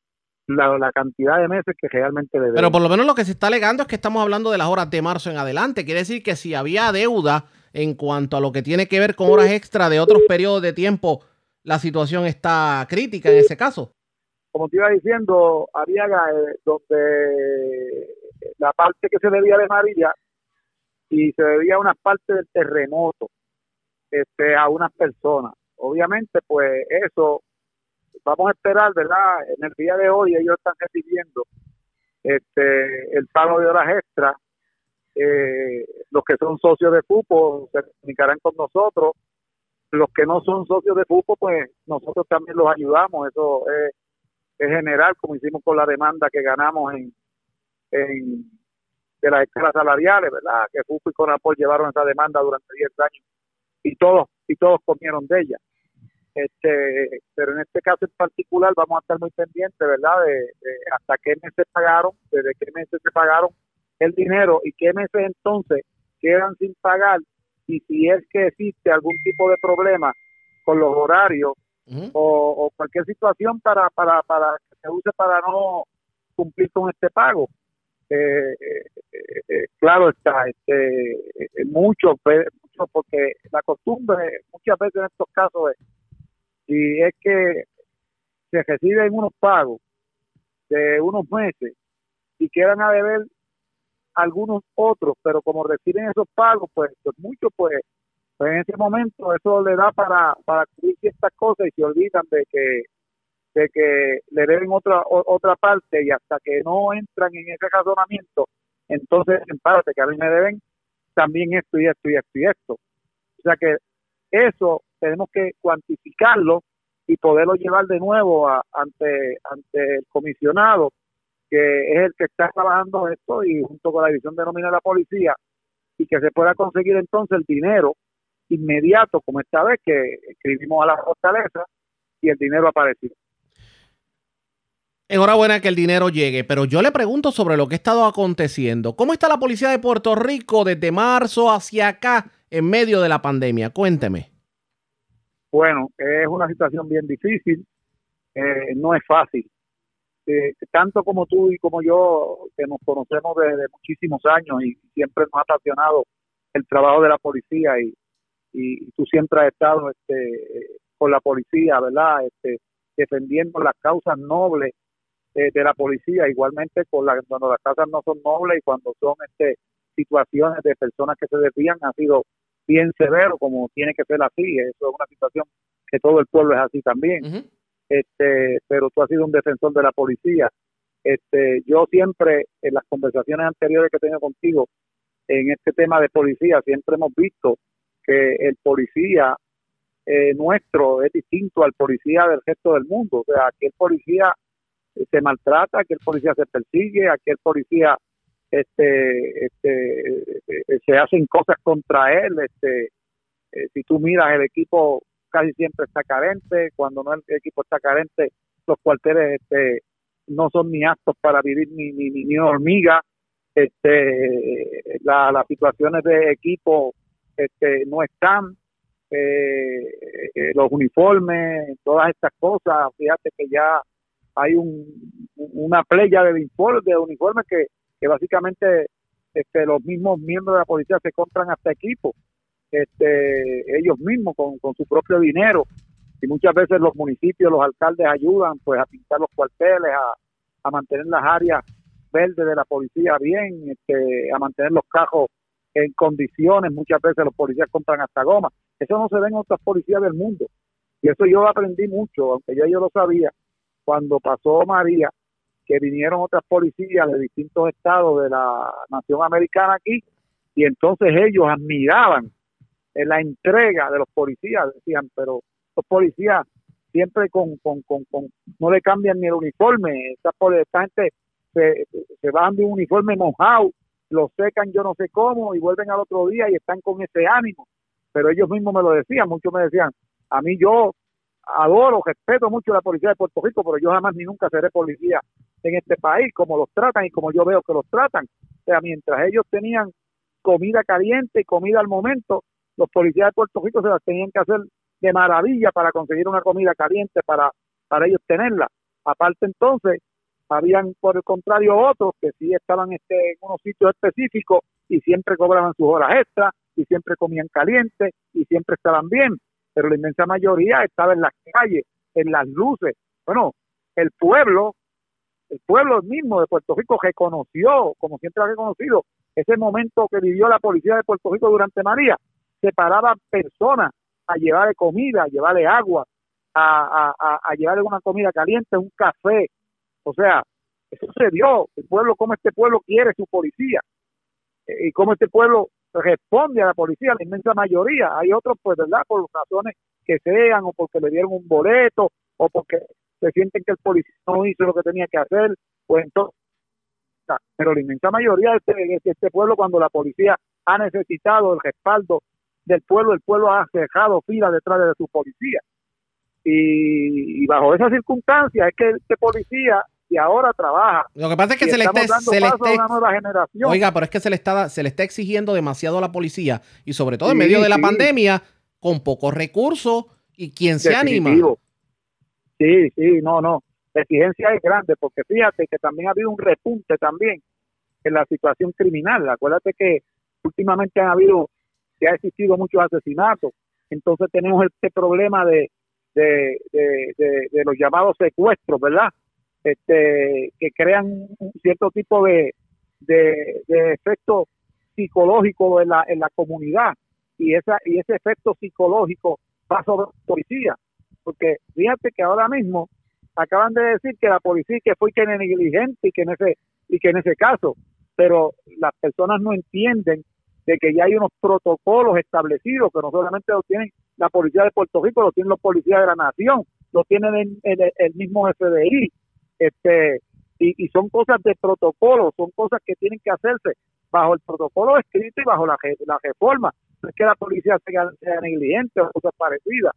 la, cantidad de meses que realmente debe. Pero por lo menos lo que se está alegando es que estamos hablando de las horas de marzo en adelante. Quiere decir que si había deuda en cuanto a lo que tiene que ver con horas extra de otros periodos de tiempo, la situación está crítica en ese caso. Como te iba diciendo, había eh, donde la parte que se debía de María y se debía una parte del terremoto este, a unas personas. Obviamente, pues eso vamos a esperar, ¿verdad? En el día de hoy ellos están recibiendo este el pago de horas extra. Eh, los que son socios de FUPO se comunicarán con nosotros. Los que no son socios de FUPO, pues nosotros también los ayudamos. Eso es, general, como hicimos con la demanda que ganamos en, en de las escalas salariales, ¿verdad? Que FUPO y CONAPOL llevaron esa demanda durante 10 años y todos y todos comieron de ella. Este, pero en este caso en particular vamos a estar muy pendientes, ¿verdad? De, hasta qué meses pagaron, desde qué meses se pagaron el dinero y qué meses entonces quedan sin pagar y si es que existe algún tipo de problema con los horarios o, cualquier situación para, para, para que se use para no cumplir con este pago. Eh, eh, eh, claro está, este, mucho, mucho, porque la costumbre muchas veces en estos casos es y es que se reciben unos pagos de unos meses y quedan a deber algunos otros, pero como reciben esos pagos, pues, pues muchos, pues, pues, en ese momento eso le da para, para cubrir ciertas cosas y se olvidan de que de que le deben otra otra parte y hasta que no entran en ese razonamiento, entonces en parte que a mí me deben también esto y esto y esto y esto. O sea que eso tenemos que cuantificarlo y poderlo llevar de nuevo ante, ante el comisionado, que es el que está trabajando esto y junto con la división de nómina de la policía, y que se pueda conseguir entonces el dinero inmediato, como esta vez que escribimos a la fortaleza, y el dinero apareció. Enhorabuena que el dinero llegue, pero yo le pregunto sobre lo que ha estado aconteciendo. ¿Cómo está la policía de Puerto Rico desde marzo hacia acá en medio de la pandemia? Cuénteme. Bueno, es una situación bien difícil, eh, no es fácil. Eh, tanto como tú y como yo, que nos conocemos desde muchísimos años y siempre nos ha apasionado el trabajo de la policía y, y tú siempre has estado este, con la policía, ¿verdad? Este, defendiendo las causas nobles eh, de la policía, igualmente con la, cuando las causas no son nobles y cuando son este, situaciones de personas que se desvían, ha sido bien severo, como tiene que ser así. Eso es una situación que todo el pueblo es así también. este Pero tú has sido un defensor de la policía. este Yo siempre, en las conversaciones anteriores que he tenido contigo, en este tema de policía, siempre hemos visto que el policía eh, nuestro es distinto al policía del resto del mundo. O sea, aquí el policía se maltrata, aquí el policía se persigue, aquí el policía este, este, eh, se hacen cosas contra él. Este, eh, si tú miras, el equipo casi siempre está carente. Cuando no el equipo está carente, los cuarteles este, no son ni aptos para vivir ni, ni, ni, hormiga. Este, la, las situaciones de equipo este, no están. Eh, los uniformes, todas estas cosas, fíjate que ya hay un, una playa de uniformes, que básicamente este, los mismos miembros de la policía se compran hasta equipos, este, ellos mismos con, su propio dinero y muchas veces los municipios, los alcaldes ayudan pues a pintar los cuarteles, a, mantener las áreas verdes de la policía bien, este, a mantener los cajos en condiciones, muchas veces los policías compran hasta goma, eso no se ve en otras policías del mundo. Y eso yo aprendí mucho, aunque ya yo lo sabía, cuando pasó María, que vinieron otras policías de distintos estados de la nación americana aquí y entonces ellos admiraban la entrega de los policías, decían, pero los policías siempre con, con, con, no le cambian ni el uniforme, esta, esta gente se, se van de un uniforme mojado, lo secan yo no sé cómo y vuelven al otro día y están con ese ánimo, pero ellos mismos me lo decían, muchos me decían, a mí yo adoro, respeto mucho a la policía de Puerto Rico, pero yo jamás ni nunca seré policía en este país, como los tratan y como yo veo que los tratan. O sea, mientras ellos tenían comida caliente y comida al momento, los policías de Puerto Rico se las tenían que hacer de maravilla para conseguir una comida caliente para, para ellos tenerla. Aparte entonces, habían por el contrario otros que sí estaban este, en unos sitios específicos y siempre cobraban sus horas extras y siempre comían caliente y siempre estaban bien, pero la inmensa mayoría estaba en las calles, en las luces. Bueno, el pueblo el pueblo mismo de Puerto Rico reconoció, como siempre ha reconocido, ese momento que vivió la policía de Puerto Rico durante María, separaba personas a llevarle comida, a llevarle agua, a, a, a llevarle una comida caliente, un café. O sea, eso se dio. El pueblo, como este pueblo quiere su policía eh, y como este pueblo responde a la policía, la inmensa mayoría. Hay otros, pues, ¿verdad? Por razones que sean o porque le dieron un boleto o porque se sienten que el policía no hizo lo que tenía que hacer, pues entonces, pero la inmensa mayoría de este, este, pueblo, cuando la policía ha necesitado el respaldo del pueblo, el pueblo ha dejado fila detrás de su policía. Y, bajo esas circunstancias es que este policía y ahora trabaja. Lo que pasa es que se le, está, se le Oiga, pero es que se le está se le está exigiendo demasiado a la policía y sobre todo en medio de la pandemia con pocos recursos y quien se anima. Sí, sí, no, no. La exigencia es grande porque fíjate que también ha habido un repunte también en la situación criminal. Acuérdate que últimamente han habido, que ha existido muchos asesinatos. Entonces tenemos este problema de, de, de, los llamados secuestros, ¿verdad? Este, que crean un cierto tipo de, de, efecto psicológico en la, en la comunidad. Y esa y ese efecto psicológico va sobre la policía. Porque fíjate que ahora mismo acaban de decir que la policía que fue que negligente y que en ese y que en ese caso, pero las personas no entienden de que ya hay unos protocolos establecidos que no solamente lo tienen la policía de Puerto Rico, lo tienen los policías de la nación, lo tienen en, el mismo FBI, este y, y, son cosas de protocolo, son cosas que tienen que hacerse bajo el protocolo escrito y bajo la, la reforma. No es que la policía sea, sea negligente o cosas parecidas.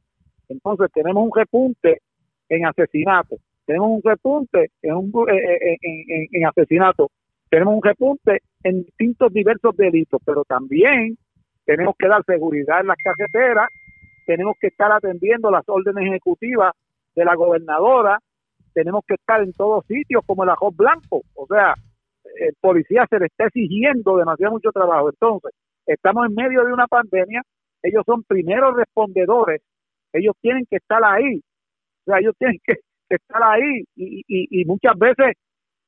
Entonces tenemos un repunte en asesinato, tenemos un repunte en, un, eh, eh, en, en, en asesinato, tenemos un repunte en distintos diversos delitos, pero también tenemos que dar seguridad en las carreteras, tenemos que estar atendiendo las órdenes ejecutivas de la gobernadora, tenemos que estar en todos sitios como el ajos blanco, o sea, el policía se le está exigiendo demasiado mucho trabajo. Entonces, estamos en medio de una pandemia, ellos son primeros respondedores, ellos tienen que estar ahí, o sea, ellos tienen que estar ahí. Y, y, y muchas veces,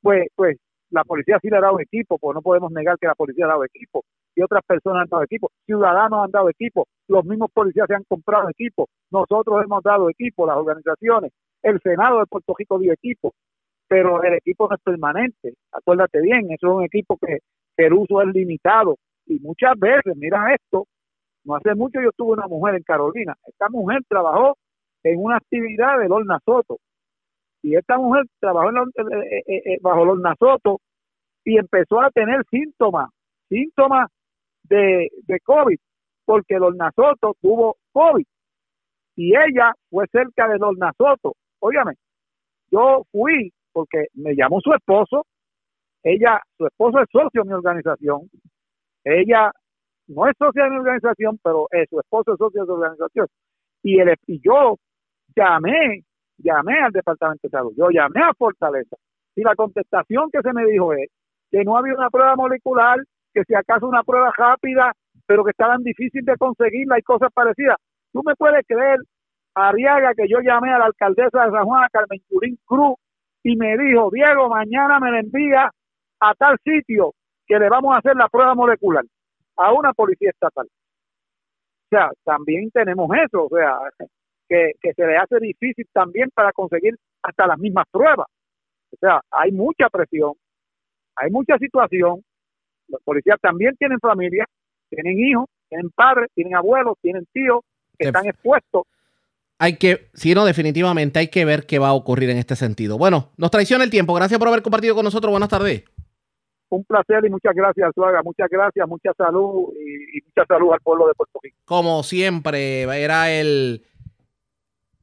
pues, pues la policía sí le ha dado equipo, pues no podemos negar que la policía ha dado equipo, y otras personas han dado equipo, ciudadanos han dado equipo, los mismos policías se han comprado equipo, nosotros hemos dado equipo, las organizaciones, el Senado de Puerto Rico dio equipo, pero el equipo es permanente, acuérdate bien, eso es un equipo que, que el uso es limitado, y muchas veces, mira esto, no hace mucho yo tuve una mujer en Carolina, esta mujer trabajó en una actividad de Lorna Soto, y esta mujer trabajó en la, eh, eh, eh, bajo Lorna Soto y empezó a tener síntomas, síntomas de, de COVID, porque Lorna Soto tuvo COVID y ella fue cerca de Lorna Soto. Óigame, yo fui porque me llamó su esposo, ella, su esposo es socio de mi organización, ella no es socia de mi organización, pero es, su esposo es socio de su organización. Y, el, y yo llamé, llamé al Departamento de Salud, yo llamé a Fortaleza. Y la contestación que se me dijo es que no había una prueba molecular, que si acaso una prueba rápida, pero que está tan difícil de conseguirla y cosas parecidas. Tú me puedes creer, Ariaga, que yo llamé a la alcaldesa de San Juan, a Carmen Turín Cruz, y me dijo, Diego, mañana me la envía a tal sitio que le vamos a hacer la prueba molecular a una policía estatal. O sea, también tenemos eso, o sea, que, que se le hace difícil también para conseguir hasta las mismas pruebas. O sea, hay mucha presión, hay mucha situación. Los policías también tienen familia, tienen hijos, tienen padres, tienen abuelos, tienen tíos que están expuestos hay que, si no, definitivamente hay que ver qué va a ocurrir en este sentido. Bueno, nos traiciona el tiempo. Gracias por haber compartido con nosotros. Buenas tardes. Un placer y muchas gracias, Suaga. Muchas gracias, mucha salud y, y mucha salud al pueblo de Puerto Rico. Como siempre, era el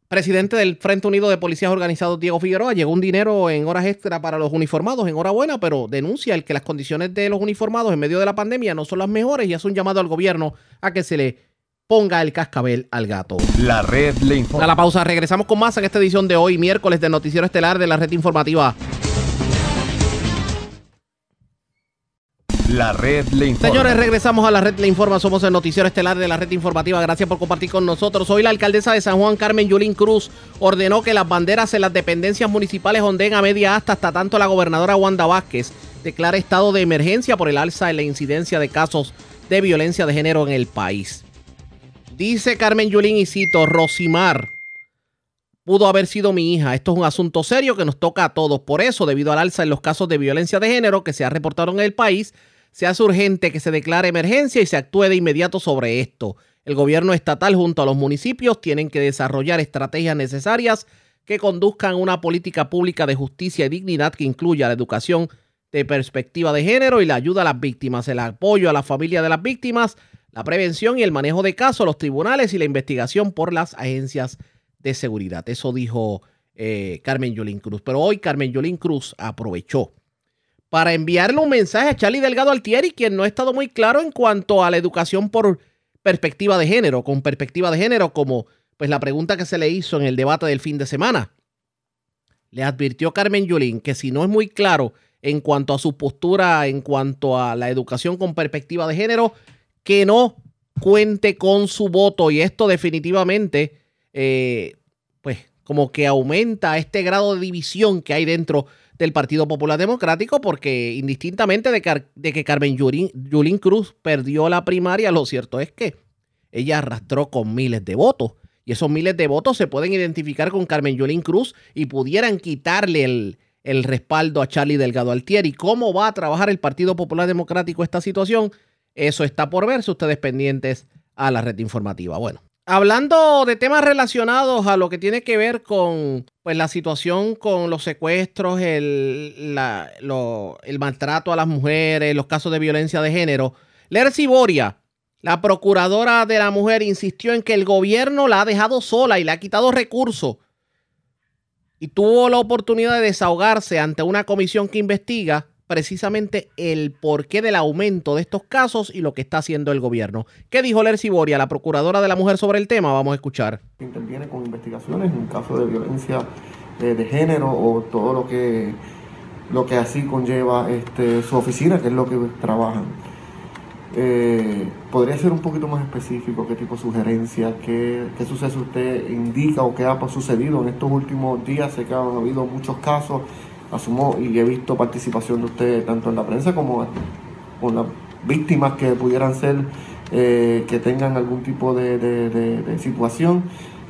presidente del Frente Unido de Policías Organizados, Diego Figueroa. Llegó un dinero en horas extra para los uniformados. Enhorabuena, pero denuncia el que las condiciones de los uniformados en medio de la pandemia no son las mejores y hace un llamado al gobierno a que se le ponga el cascabel al gato. La red le informa. A la pausa, regresamos con más en esta edición de hoy, miércoles, del Noticiero Estelar de la Red Informativa. La red le informa. Señores, regresamos a la red le informa. Somos el noticiero estelar de la red informativa. Gracias por compartir con nosotros. Hoy la alcaldesa de San Juan, Carmen Yulín Cruz, ordenó que las banderas en las dependencias municipales ondeen a media asta hasta tanto la gobernadora Wanda Vázquez declara estado de emergencia por el alza en la incidencia de casos de violencia de género en el país. Dice Carmen Yulín y cito, Rosimar pudo haber sido mi hija. Esto es un asunto serio que nos toca a todos. Por eso, debido al alza en los casos de violencia de género que se ha reportado en el país, se hace urgente que se declare emergencia y se actúe de inmediato sobre esto. El gobierno estatal junto a los municipios tienen que desarrollar estrategias necesarias que conduzcan a una política pública de justicia y dignidad que incluya la educación de perspectiva de género y la ayuda a las víctimas, el apoyo a la familia de las víctimas, la prevención y el manejo de casos, los tribunales y la investigación por las agencias de seguridad. Eso dijo eh, Carmen Yolín Cruz. Pero hoy Carmen Yolín Cruz aprovechó para enviarle un mensaje a Charlie Delgado Altieri, quien no ha estado muy claro en cuanto a la educación por perspectiva de género, con perspectiva de género, como pues la pregunta que se le hizo en el debate del fin de semana. Le advirtió Carmen Yolín que si no es muy claro en cuanto a su postura, en cuanto a la educación con perspectiva de género, que no cuente con su voto y esto definitivamente, eh, pues como que aumenta este grado de división que hay dentro del Partido Popular Democrático, porque indistintamente de, que Carmen Yulín, Cruz perdió la primaria, lo cierto es que ella arrastró con miles de votos. Y esos miles de votos se pueden identificar con Carmen Yulín Cruz y pudieran quitarle el, el respaldo a Charlie Delgado Altieri. ¿Cómo va a trabajar el Partido Popular Democrático esta situación? Eso está por verse, ustedes pendientes a la red informativa. Bueno, hablando de temas relacionados a lo que tiene que ver con pues, la situación con los secuestros, el, el maltrato a las mujeres, los casos de violencia de género, Lercy Boria, la procuradora de la mujer, insistió en que el gobierno la ha dejado sola y le ha quitado recursos y tuvo la oportunidad de desahogarse ante una comisión que investiga precisamente el porqué del aumento de estos casos y lo que está haciendo el gobierno. ¿Qué dijo Lercy Boria, la procuradora de la mujer, sobre el tema? Vamos a escuchar. Interviene con investigaciones en caso de violencia eh, de género o todo lo que, lo que así conlleva este, su oficina, que es lo que trabajan. Eh, ¿Podría ser un poquito más específico qué tipo de sugerencia, qué, qué suceso usted indica o qué ha sucedido en estos últimos días? Sé que han habido muchos casos asumo y he visto participación de usted tanto en la prensa como con las víctimas que pudieran ser eh, que tengan algún tipo de, de, situación.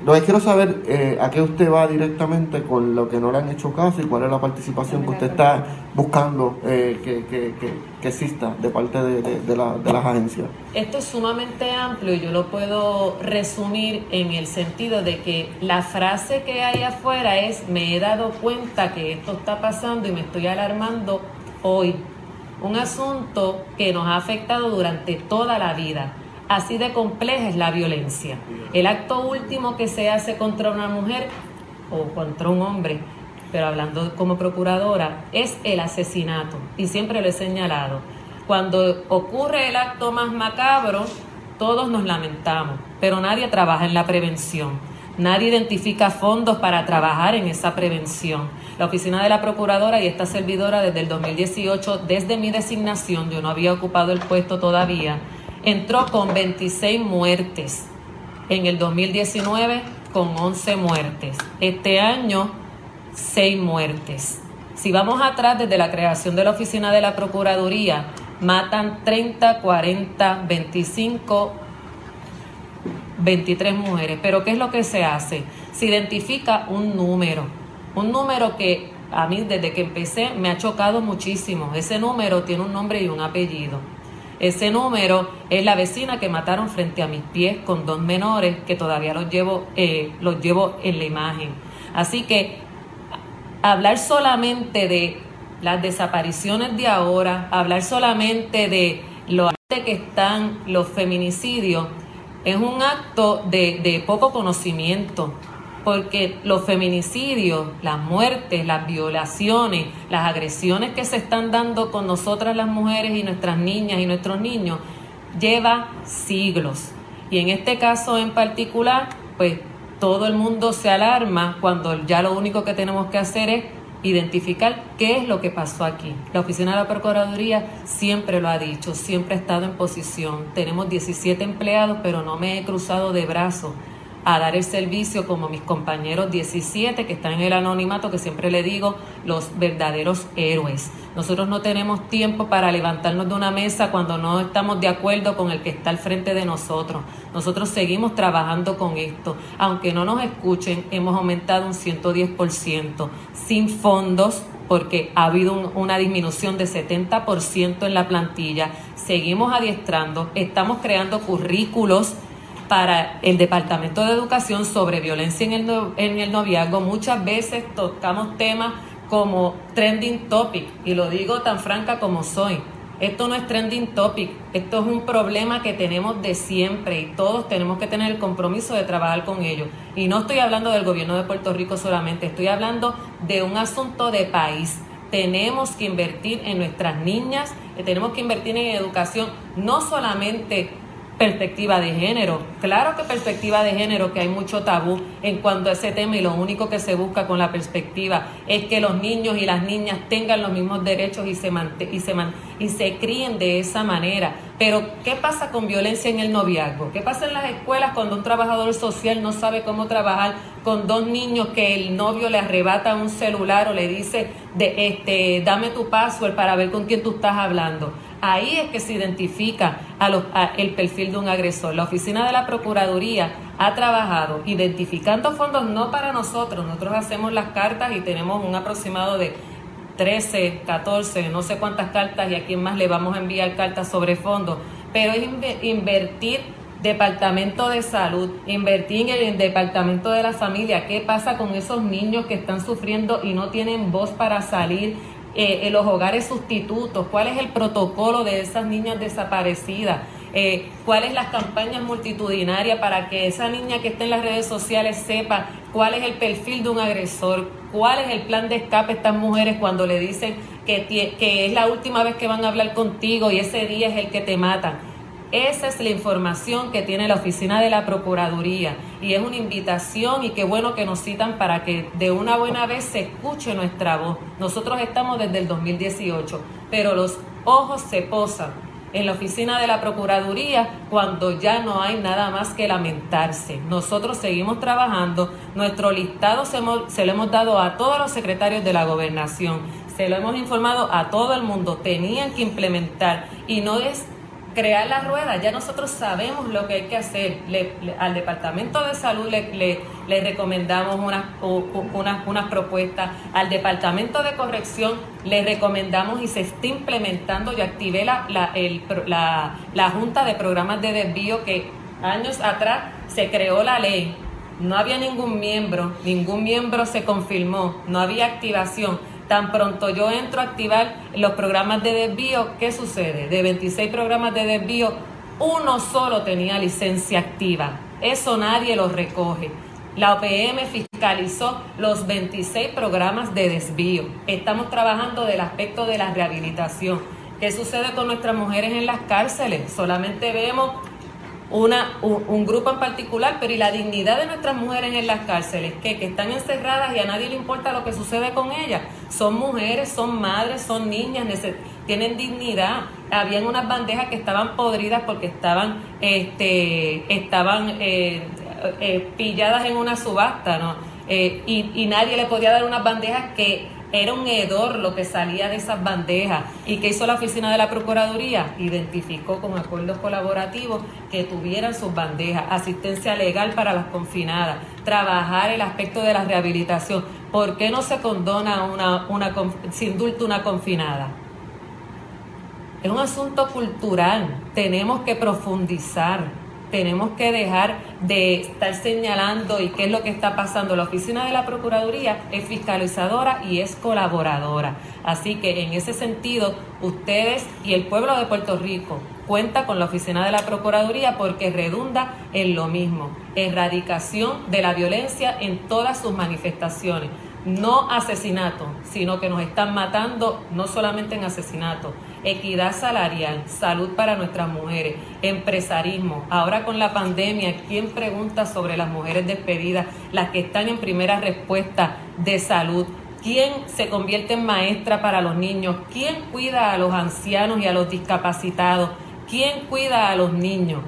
Lo que quiero saber eh, a qué usted va directamente con lo que no le han hecho caso y cuál es la participación que usted está buscando eh, que, que, que, exista de parte de, de las agencias. Esto es sumamente amplio y yo lo puedo resumir en el sentido de que la frase que hay afuera es me he dado cuenta que esto está pasando y me estoy alarmando hoy. Un asunto que nos ha afectado durante toda la vida Así de compleja es la violencia. El acto último que se hace contra una mujer o contra un hombre, pero hablando como procuradora, es el asesinato. Y siempre lo he señalado. Cuando ocurre el acto más macabro, todos nos lamentamos, pero nadie trabaja en la prevención. Nadie identifica fondos para trabajar en esa prevención. La oficina de la Procuradora y esta servidora desde el 2018, desde mi designación, yo no había ocupado el puesto todavía, entró con 26 muertes. En el 2019 con 11 muertes. Este año 6 muertes. Si vamos atrás desde la creación de la oficina de la Procuraduría, matan 30, 40, 25, 23 mujeres. Pero ¿qué es lo que se hace? Se identifica un número, un número que a mí desde que empecé me ha chocado muchísimo. Ese número tiene un nombre y un apellido. Ese número es la vecina que mataron frente a mis pies con dos menores que todavía los llevo, eh, los llevo en la imagen. Así que hablar solamente de las desapariciones de ahora, hablar solamente de lo que están los feminicidios, es un acto de, de poco conocimiento porque los feminicidios, las muertes, las violaciones, las agresiones que se están dando con nosotras las mujeres y nuestras niñas y nuestros niños, lleva siglos. Y en este caso en particular, pues todo el mundo se alarma cuando ya lo único que tenemos que hacer es identificar qué es lo que pasó aquí. La Oficina de la Procuraduría siempre lo ha dicho, siempre ha estado en posición. Tenemos 17 empleados, pero no me he cruzado de brazos a dar el servicio como mis compañeros 17 que están en el anonimato, que siempre le digo, los verdaderos héroes. Nosotros no tenemos tiempo para levantarnos de una mesa cuando no estamos de acuerdo con el que está al frente de nosotros. Nosotros seguimos trabajando con esto. Aunque no nos escuchen, hemos aumentado un 110%, sin fondos, porque ha habido una disminución de 70% en la plantilla. Seguimos adiestrando, estamos creando currículos para el Departamento de Educación sobre violencia en el, en el noviazgo, muchas veces tocamos temas como trending topic, y lo digo tan franca como soy. Esto no es trending topic, esto es un problema que tenemos de siempre y todos tenemos que tener el compromiso de trabajar con ello. Y no estoy hablando del gobierno de Puerto Rico solamente, estoy hablando de un asunto de país. Tenemos que invertir en nuestras niñas, tenemos que invertir en educación, no solamente perspectiva de género. Claro que perspectiva de género, que hay mucho tabú en cuanto a ese tema y lo único que se busca con la perspectiva es que los niños y las niñas tengan los mismos derechos y se, y se, y se críen de esa manera. Pero, ¿qué pasa con violencia en el noviazgo? ¿Qué pasa en las escuelas cuando un trabajador social no sabe cómo trabajar con dos niños que el novio le arrebata un celular o le dice, de, este, dame tu password para ver con quién tú estás hablando? Ahí es que se identifica el perfil de un agresor. La oficina de la Procuraduría ha trabajado identificando fondos no para nosotros. Nosotros hacemos las cartas y tenemos un aproximado de 13, 14, no sé cuántas cartas y a quién más le vamos a enviar cartas sobre fondos. Pero es invertir Departamento de Salud, invertir en el Departamento de la Familia. ¿Qué pasa con esos niños que están sufriendo y no tienen voz para salir eh, en los hogares sustitutos, cuál es el protocolo de esas niñas desaparecidas. Eh, ¿Cuáles las campañas multitudinarias para que esa niña que está en las redes sociales sepa cuál es el perfil de un agresor? ¿Cuál es el plan de escape a estas mujeres cuando le dicen que es la última vez que van a hablar contigo y ese día es el que te matan? Esa es la información que tiene la oficina de la Procuraduría y es una invitación y qué bueno que nos citan para que de una buena vez se escuche nuestra voz. Nosotros estamos desde el 2018, pero los ojos se posan en la oficina de la Procuraduría cuando ya no hay nada más que lamentarse. Nosotros seguimos trabajando, nuestro listado se, se lo hemos dado a todos los secretarios de la gobernación, se lo hemos informado a todo el mundo, tenían que implementar y no es crear la rueda. Ya nosotros sabemos lo que hay que hacer. al Departamento de Salud le, le, recomendamos unas, unas, unas propuestas. Al Departamento de Corrección le recomendamos y se está implementando. Yo activé la, la, el, la, la Junta de Programas de Desvío que años atrás se creó la ley. No había ningún miembro, ningún miembro se confirmó, no había activación Tan pronto yo entro a activar los programas de desvío, ¿qué sucede? De 26 programas de desvío, uno solo tenía licencia activa. Eso nadie lo recoge. La OPM fiscalizó los 26 programas de desvío. Estamos trabajando del aspecto de la rehabilitación. ¿Qué sucede con nuestras mujeres en las cárceles? Solamente vemos una, un, grupo en particular, pero y la dignidad de nuestras mujeres en las cárceles, que, que están encerradas y a nadie le importa lo que sucede con ellas. Son mujeres, son madres, son niñas, tienen dignidad. Habían unas bandejas que estaban podridas porque estaban, este, estaban eh, eh, pilladas en una subasta, ¿no? Eh, y, y nadie le podía dar unas bandejas que era un hedor lo que salía de esas bandejas. ¿Y qué hizo la oficina de la Procuraduría? Identificó con acuerdos colaborativos que tuvieran sus bandejas, asistencia legal para las confinadas, trabajar el aspecto de la rehabilitación. ¿Por qué no se condona una, una una confinada? Es un asunto cultural, tenemos que profundizar tenemos que dejar de estar señalando y qué es lo que está pasando. La oficina de la Procuraduría es fiscalizadora y es colaboradora. Así que en ese sentido, ustedes y el pueblo de Puerto Rico cuenta con la oficina de la Procuraduría porque redunda en lo mismo, erradicación de la violencia en todas sus manifestaciones. No asesinato, sino que nos están matando no solamente en asesinato, equidad salarial, salud para nuestras mujeres, empresarismo. Ahora con la pandemia, ¿quién pregunta sobre las mujeres despedidas, las que están en primera respuesta de salud? ¿Quién se convierte en maestra para los niños? ¿Quién cuida a los ancianos y a los discapacitados? ¿Quién cuida a los niños?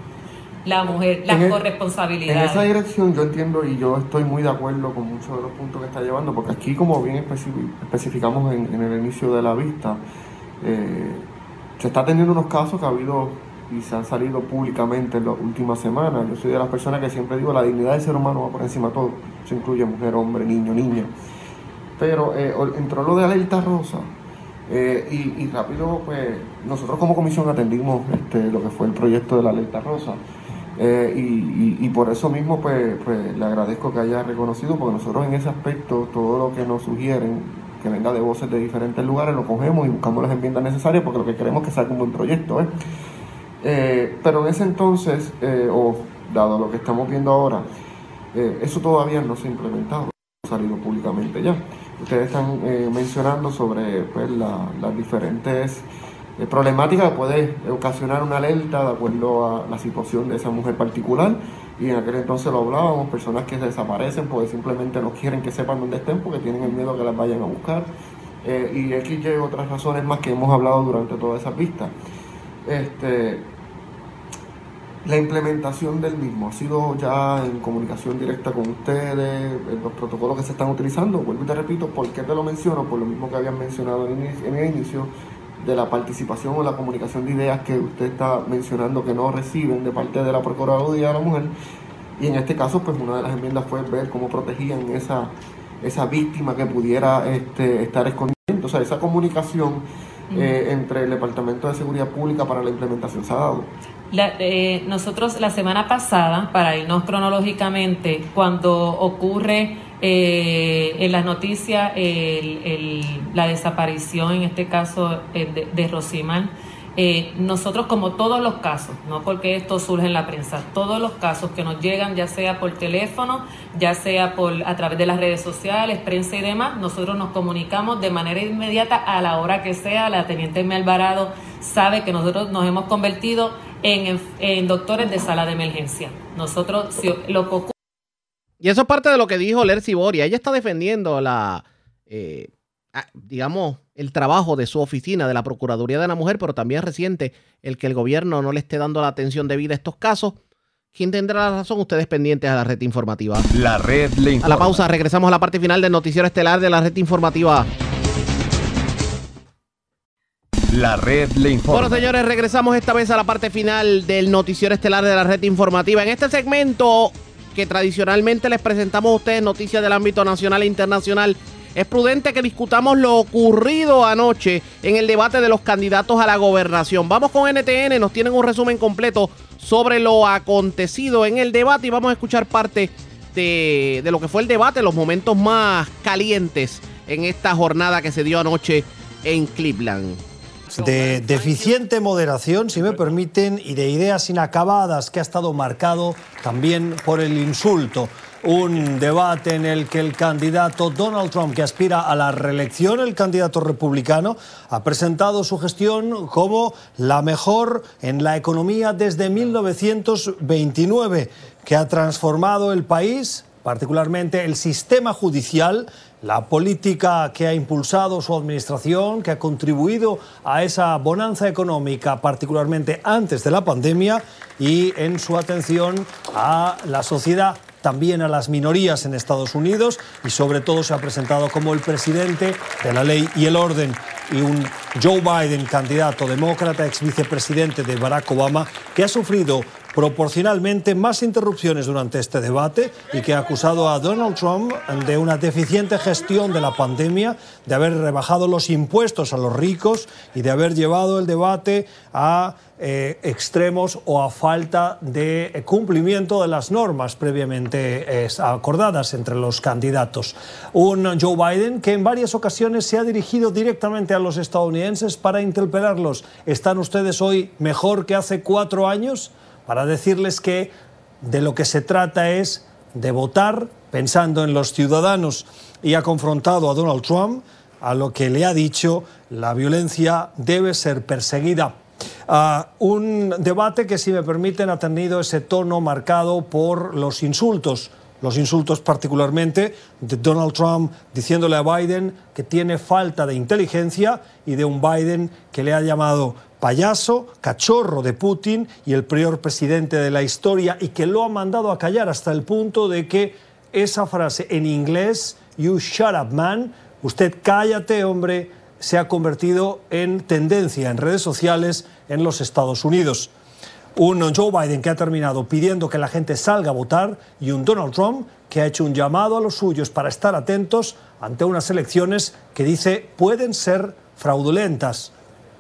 La mujer, las corresponsabilidades. En esa dirección yo entiendo y yo estoy muy de acuerdo con muchos de los puntos que está llevando, porque aquí como bien especificamos en el inicio de la vista, eh, se está teniendo unos casos que ha habido y se han salido públicamente en las últimas semanas. Yo soy de las personas que siempre digo, la dignidad del ser humano va por encima de todo. Eso incluye mujer, hombre, niño, niña. Pero eh, entró lo de alerta rosa eh, y, rápido, pues nosotros como comisión atendimos este, lo que fue el proyecto de la alerta rosa. y, por eso mismo, pues, pues le agradezco que haya reconocido, porque nosotros en ese aspecto, todo lo que nos sugieren, que venga de voces de diferentes lugares, lo cogemos y buscamos las enmiendas necesarias porque lo que queremos es que salga un buen proyecto. ¿eh? Eh, pero en ese entonces, eh, o dado lo que estamos viendo ahora, eso todavía no se ha implementado, ha salido públicamente ya. Ustedes están mencionando sobre pues, las diferentes problemáticas que puede ocasionar una alerta de acuerdo a la situación de esa mujer particular y en aquel entonces lo hablábamos, personas que desaparecen porque simplemente no quieren que sepan dónde estén porque tienen el miedo que las vayan a buscar. Eh, y aquí y otras razones más que hemos hablado durante todas esas vistas. Este, la implementación del mismo ha sido ya en comunicación directa con ustedes, los protocolos que se están utilizando. Vuelvo y te repito, ¿por qué te lo menciono? Por lo mismo que habían mencionado en el inicio, de la participación o la comunicación de ideas que usted está mencionando que no reciben de parte de la Procuraduría de la Mujer. Y en este caso, pues una de las enmiendas fue ver cómo protegían esa, esa víctima que pudiera este, estar escondida. O sea, esa comunicación eh, entre el Departamento de Seguridad Pública para la implementación se ha dado. Eh, nosotros la semana pasada, para irnos cronológicamente, cuando ocurre eh, en las noticias la desaparición, en este caso de, de Eh, nosotros como todos los casos, no porque esto surge en la prensa, todos los casos que nos llegan, ya sea por teléfono, ya sea por a través de las redes sociales, prensa y demás, nosotros nos comunicamos de manera inmediata a la hora que sea. La teniente Alvarado sabe que nosotros nos hemos convertido en, doctores de sala de emergencia. Nosotros, lo que y eso es parte de lo que dijo Lercy Boria. Ella está defendiendo la, eh, digamos, el trabajo de su oficina, de la Procuraduría de la Mujer, pero también reciente el que el gobierno no le esté dando la atención debida a estos casos. ¿Quién tendrá la razón? Ustedes pendientes a la red informativa. La red le A la pausa, regresamos a la parte final del noticiero estelar de la red informativa. La red le informa. Bueno, señores, regresamos esta vez a la parte final del noticiero estelar de la red informativa. En este segmento que tradicionalmente les presentamos a ustedes noticias del ámbito nacional e internacional, es prudente que discutamos lo ocurrido anoche en el debate de los candidatos a la gobernación. Vamos con NTN, nos tienen un resumen completo sobre lo acontecido en el debate y vamos a escuchar parte de, de lo que fue el debate, los momentos más calientes en esta jornada que se dio anoche en Cleveland de deficiente moderación, si me permiten, y de ideas inacabadas que ha estado marcado también por el insulto. Un debate en el que el candidato Donald Trump, que aspira a la reelección, el candidato republicano, ha presentado su gestión como la mejor en la economía desde 1929, que ha transformado el país, particularmente el sistema judicial, la política que ha impulsado su administración, que ha contribuido a esa bonanza económica, particularmente antes de la pandemia, y en su atención a la sociedad también a las minorías en Estados Unidos y sobre todo se ha presentado como el presidente de la ley y el orden y un Joe Biden, candidato demócrata, ex vicepresidente de Barack Obama, que ha sufrido proporcionalmente más interrupciones durante este debate y que ha acusado a Donald Trump de una deficiente gestión de la pandemia, de haber rebajado los impuestos a los ricos y de haber llevado el debate a eh, extremos o a falta de cumplimiento de las normas previamente eh, acordadas entre los candidatos. Un Joe Biden que en varias ocasiones se ha dirigido directamente a los estadounidenses para interpelarlos. ¿Están ustedes hoy mejor que hace cuatro años? Para decirles que de lo que se trata es de votar pensando en los ciudadanos y ha confrontado a Donald Trump a lo que le ha dicho la violencia debe ser perseguida. Uh, un debate que, si me permiten, ha tenido ese tono marcado por los insultos, los insultos particularmente de Donald Trump diciéndole a Biden que tiene falta de inteligencia y de un Biden que le ha llamado payaso, cachorro de Putin y el peor presidente de la historia y que lo ha mandado a callar hasta el punto de que esa frase en inglés, you shut up man, usted cállate hombre, se ha convertido en tendencia en redes sociales en los Estados Unidos. Un Joe Biden que ha terminado pidiendo que la gente salga a votar y un Donald Trump que ha hecho un llamado a los suyos para estar atentos ante unas elecciones que dice pueden ser fraudulentas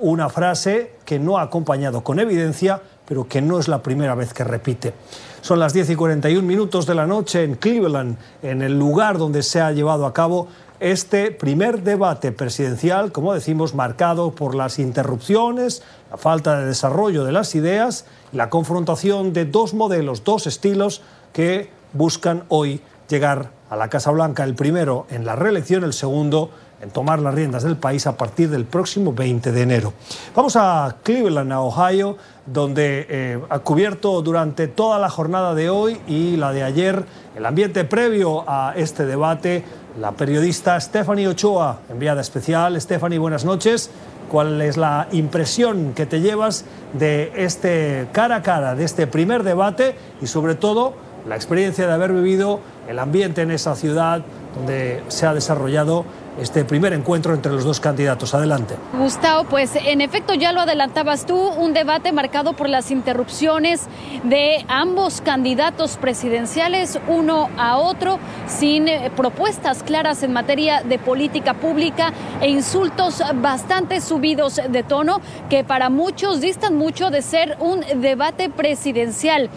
una frase que no ha acompañado con evidencia, pero que no es la primera vez que repite. Son las 10 y 41 minutos de la noche en Cleveland, en el lugar donde se ha llevado a cabo este primer debate presidencial, como decimos, marcado por las interrupciones, la falta de desarrollo de las ideas y la confrontación de dos modelos, dos estilos que buscan hoy llegar a la Casa Blanca, el primero en la reelección, el segundo en tomar las riendas del país a partir del próximo 20 de enero. Vamos a Cleveland, a Ohio, donde eh, ha cubierto durante toda la jornada de hoy y la de ayer el ambiente previo a este debate la periodista Stephanie Ochoa, enviada especial. Stephanie, buenas noches. ¿Cuál es la impresión que te llevas de este cara a cara, de este primer debate y sobre todo la experiencia de haber vivido el ambiente en esa ciudad donde se ha desarrollado este primer encuentro entre los dos candidatos. Adelante. Gustavo, pues en efecto ya lo adelantabas tú, un debate marcado por las interrupciones de ambos candidatos presidenciales, uno a otro, sin eh, propuestas claras en materia de política pública e insultos bastante subidos de tono que para muchos distan mucho de ser un debate presidencial.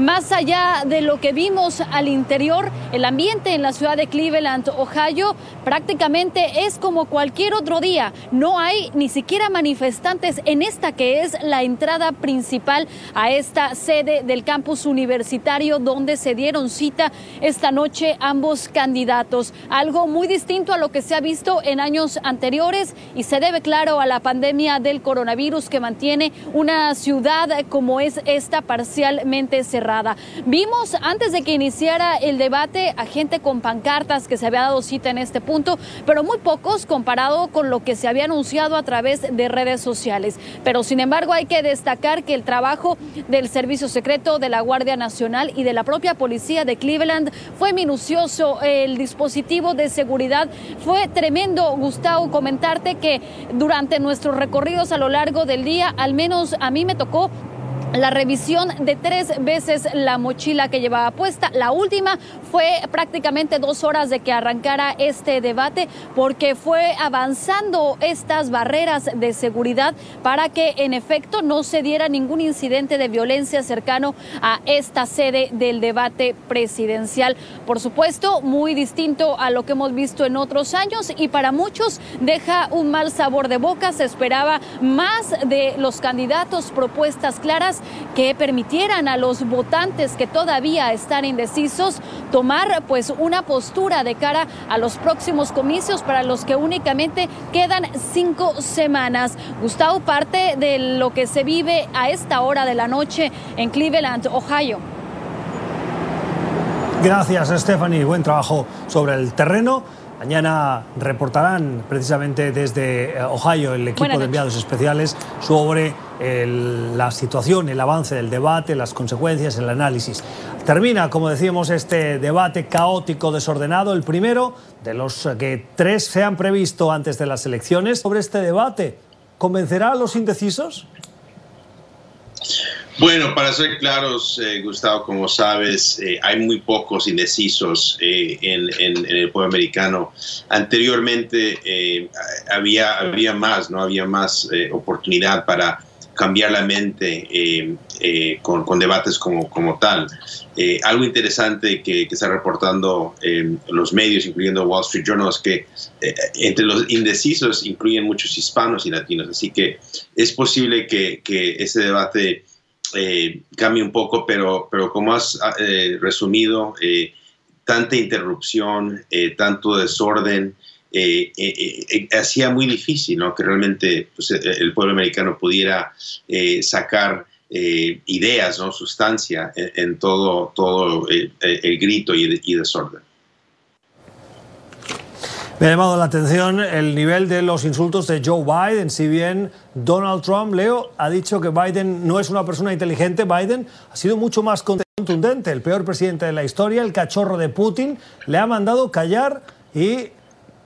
Más allá de lo que vimos al interior, el ambiente en la ciudad de Cleveland, Ohio, prácticamente es como cualquier otro día. No hay ni siquiera manifestantes en esta que es la entrada principal a esta sede del campus universitario donde se dieron cita esta noche ambos candidatos. Algo muy distinto a lo que se ha visto en años anteriores y se debe, claro, a la pandemia del coronavirus que mantiene una ciudad como es esta parcialmente cerrada. Vimos antes de que iniciara el debate a gente con pancartas que se había dado cita en este punto, pero muy pocos comparado con lo que se había anunciado a través de redes sociales. Pero sin embargo hay que destacar que el trabajo del Servicio Secreto, de la Guardia Nacional y de la propia Policía de Cleveland fue minucioso. El dispositivo de seguridad fue tremendo. Gustavo, comentarte que durante nuestros recorridos a lo largo del día, al menos a mí me tocó la revisión de tres veces la mochila que llevaba puesta. La última fue prácticamente dos horas de que arrancara este debate porque fue avanzando estas barreras de seguridad para que en efecto no se diera ningún incidente de violencia cercano a esta sede del debate presidencial. Por supuesto, muy distinto a lo que hemos visto en otros años y para muchos deja un mal sabor de boca. Se esperaba más de los candidatos, propuestas claras que permitieran a los votantes que todavía están indecisos tomar pues una postura de cara a los próximos comicios para los que únicamente quedan cinco semanas. Gustavo, parte de lo que se vive a esta hora de la noche en Cleveland, Ohio. Gracias, Stephanie. Buen trabajo sobre el terreno. Mañana reportarán precisamente desde eh, Ohio el equipo de enviados especiales sobre el- la situación, el avance del debate, las consecuencias, el análisis. Termina, como decíamos, este debate caótico, desordenado, el primero de los que tres se han previsto antes de las elecciones. Sobre este debate, ¿convencerá a los indecisos? Bueno, para ser claros, eh, Gustavo, como sabes, eh, hay muy pocos indecisos eh, en, el pueblo americano. Anteriormente eh, había, había más, ¿no? Había más oportunidad para cambiar la mente con, debates como, como tal. Algo interesante que, está reportando los medios, incluyendo Wall Street Journal, es que entre los indecisos incluyen muchos hispanos y latinos. Así que es posible que ese debate eh, cambie un poco, pero, pero como has eh, resumido, eh, tanta interrupción, eh, tanto desorden, eh, eh, hacía muy difícil ¿no? que realmente pues, el pueblo americano pudiera sacar ideas, ¿no? sustancia en, en todo, todo eh, el grito y, y desorden. Me ha llamado la atención el nivel de los insultos de Joe Biden. Si bien Donald Trump, Leo, ha dicho que Biden no es una persona inteligente, Biden ha sido mucho más contundente. El peor presidente de la historia, el cachorro de Putin, le ha mandado callar y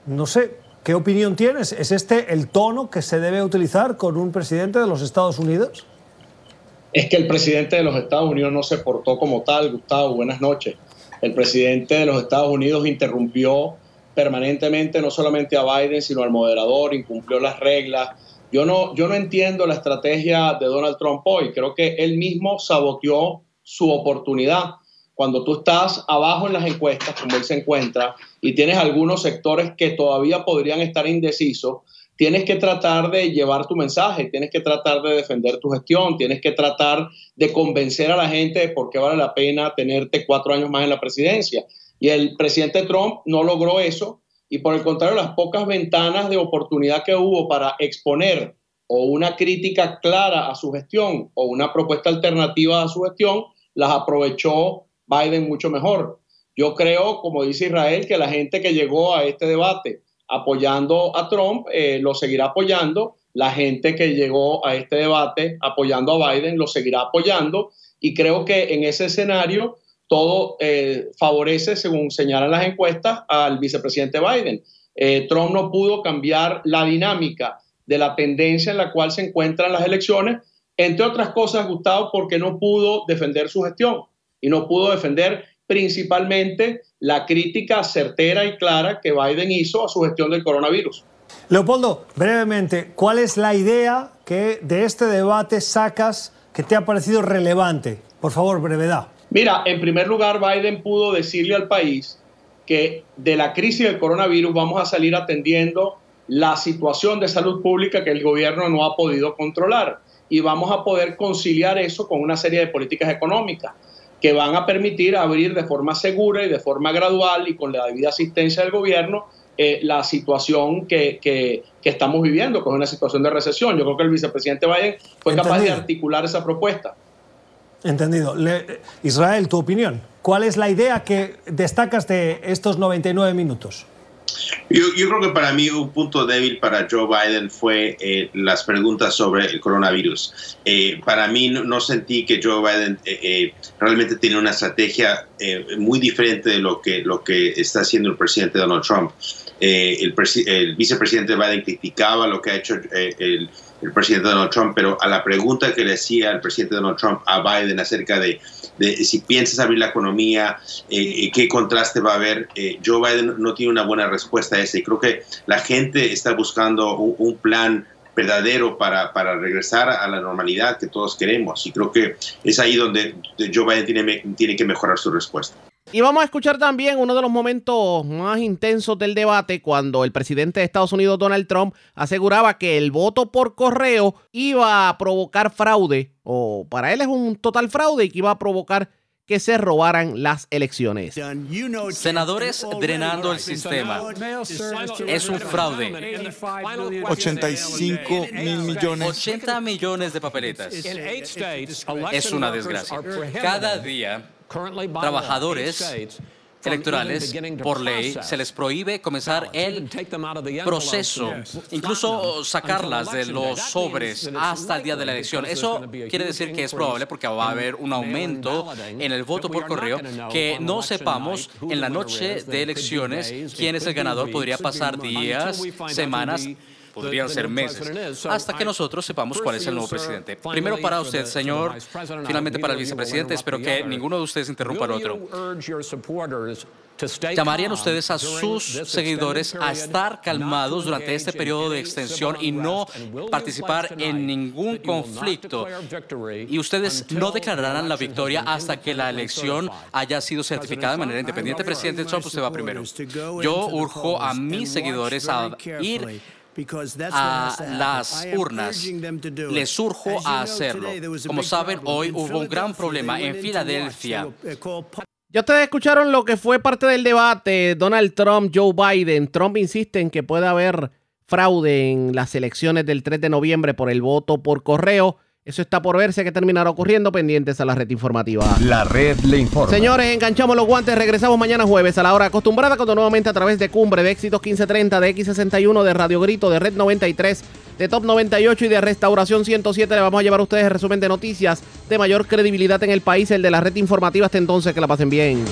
no sé, ¿qué opinión tienes? ¿Es este el tono que se debe utilizar con un presidente de los Estados Unidos? es que el presidente de los Estados Unidos no se portó como tal, Gustavo, buenas noches. El presidente de los Estados Unidos interrumpió permanentemente no solamente a Biden, sino al moderador, incumplió las reglas. Yo no, yo no entiendo la estrategia de Donald Trump hoy. Creo que él mismo saboteó su oportunidad. Cuando tú estás abajo en las encuestas, como él se encuentra, y tienes algunos sectores que todavía podrían estar indecisos, tienes que tratar de llevar tu mensaje, tienes que tratar de defender tu gestión, tienes que tratar de convencer a la gente de por qué vale la pena tenerte cuatro años más en la presidencia. Y el presidente Trump no logró eso y por el contrario, las pocas ventanas de oportunidad que hubo para exponer o una crítica clara a su gestión o una propuesta alternativa a su gestión, las aprovechó Biden mucho mejor. Yo creo, como dice Israel, que la gente que llegó a este debate apoyando a Trump eh, lo seguirá apoyando. La gente que llegó a este debate apoyando a Biden lo seguirá apoyando. Y creo que en ese escenario todo eh, favorece, según señalan las encuestas, al vicepresidente Biden. Eh, Trump no pudo cambiar la dinámica de la tendencia en la cual se encuentran las elecciones, entre otras cosas, Gustavo, porque no pudo defender su gestión y no pudo defender principalmente la crítica certera y clara que Biden hizo a su gestión del coronavirus. Leopoldo, brevemente, ¿cuál es la idea que de este debate sacas que te ha parecido relevante? Por favor, brevedad. Mira, en primer lugar, Biden pudo decirle al país que de la crisis del coronavirus vamos a salir atendiendo la situación de salud pública que el gobierno no ha podido controlar y vamos a poder conciliar eso con una serie de políticas económicas que van a permitir abrir de forma segura y de forma gradual y con la debida asistencia del gobierno eh, la situación que, que, que, estamos viviendo, que es una situación de recesión. Yo creo que el vicepresidente Biden fue Entendido. capaz de articular esa propuesta. Entendido. Le- Israel, tu opinión. ¿Cuál es la idea que destacas de estos 99 minutos? Yo, yo creo que para mí un punto débil para Joe Biden fue eh, las preguntas sobre el coronavirus. Eh, para mí no, no sentí que Joe Biden eh, eh, realmente tiene una estrategia eh, muy diferente de lo que, lo que está haciendo el presidente Donald Trump. Eh, el, el vicepresidente Biden criticaba lo que ha hecho el, el presidente Donald Trump, pero a la pregunta que le hacía el presidente Donald Trump a Biden acerca de, si piensas abrir la economía, eh, qué contraste va a haber, eh, Joe Biden no tiene una buena respuesta a esa. Y creo que la gente está buscando un, un plan verdadero para, para regresar a la normalidad que todos queremos. Y creo que es ahí donde Joe Biden tiene, tiene que mejorar su respuesta. Y vamos a escuchar también uno de los momentos más intensos del debate cuando el presidente de Estados Unidos, Donald Trump, aseguraba que el voto por correo iba a provocar fraude, o para él es un total fraude y que iba a provocar que se robaran las elecciones. Senadores drenando el sistema. Es un fraude. 85 mil millones. 80 millones de papeletas. Es una desgracia. Cada día, trabajadores electorales, por ley, se les prohíbe comenzar el proceso, incluso sacarlas de los sobres hasta el día de la elección. Eso quiere decir que es probable porque va a haber un aumento en el voto por correo, que no sepamos en la noche de elecciones quién es el ganador. Podría pasar días, semanas podrían ser meses, hasta que nosotros sepamos cuál es el nuevo presidente. Primero para usted, señor, finalmente para el vicepresidente, espero que ninguno de ustedes interrumpa al otro. ¿Llamarían ustedes a sus seguidores a estar calmados durante este periodo de extensión y no participar en ningún conflicto? Y ustedes no declararán la victoria hasta que la elección haya sido certificada de manera independiente. Presidente Trump, usted va primero. Yo urjo a mis seguidores a ir a las urnas. Les urjo a hacerlo. Como saben, hoy hubo un gran problema en Filadelfia. Ya ustedes escucharon lo que fue parte del debate, Donald Trump, Joe Biden. Trump insiste en que puede haber fraude en las elecciones del 3 de noviembre por el voto por correo. Eso está por verse que terminará ocurriendo pendientes a la red informativa. La red le informa. Señores, enganchamos los guantes. Regresamos mañana jueves a la hora acostumbrada, cuando nuevamente a través de Cumbre, de Éxitos 1530, de X61, de Radio Grito, de Red 93, de Top 98 y de Restauración 107. Le vamos a llevar a ustedes el resumen de noticias de mayor credibilidad en el país, el de la red informativa. Hasta entonces, que la pasen bien.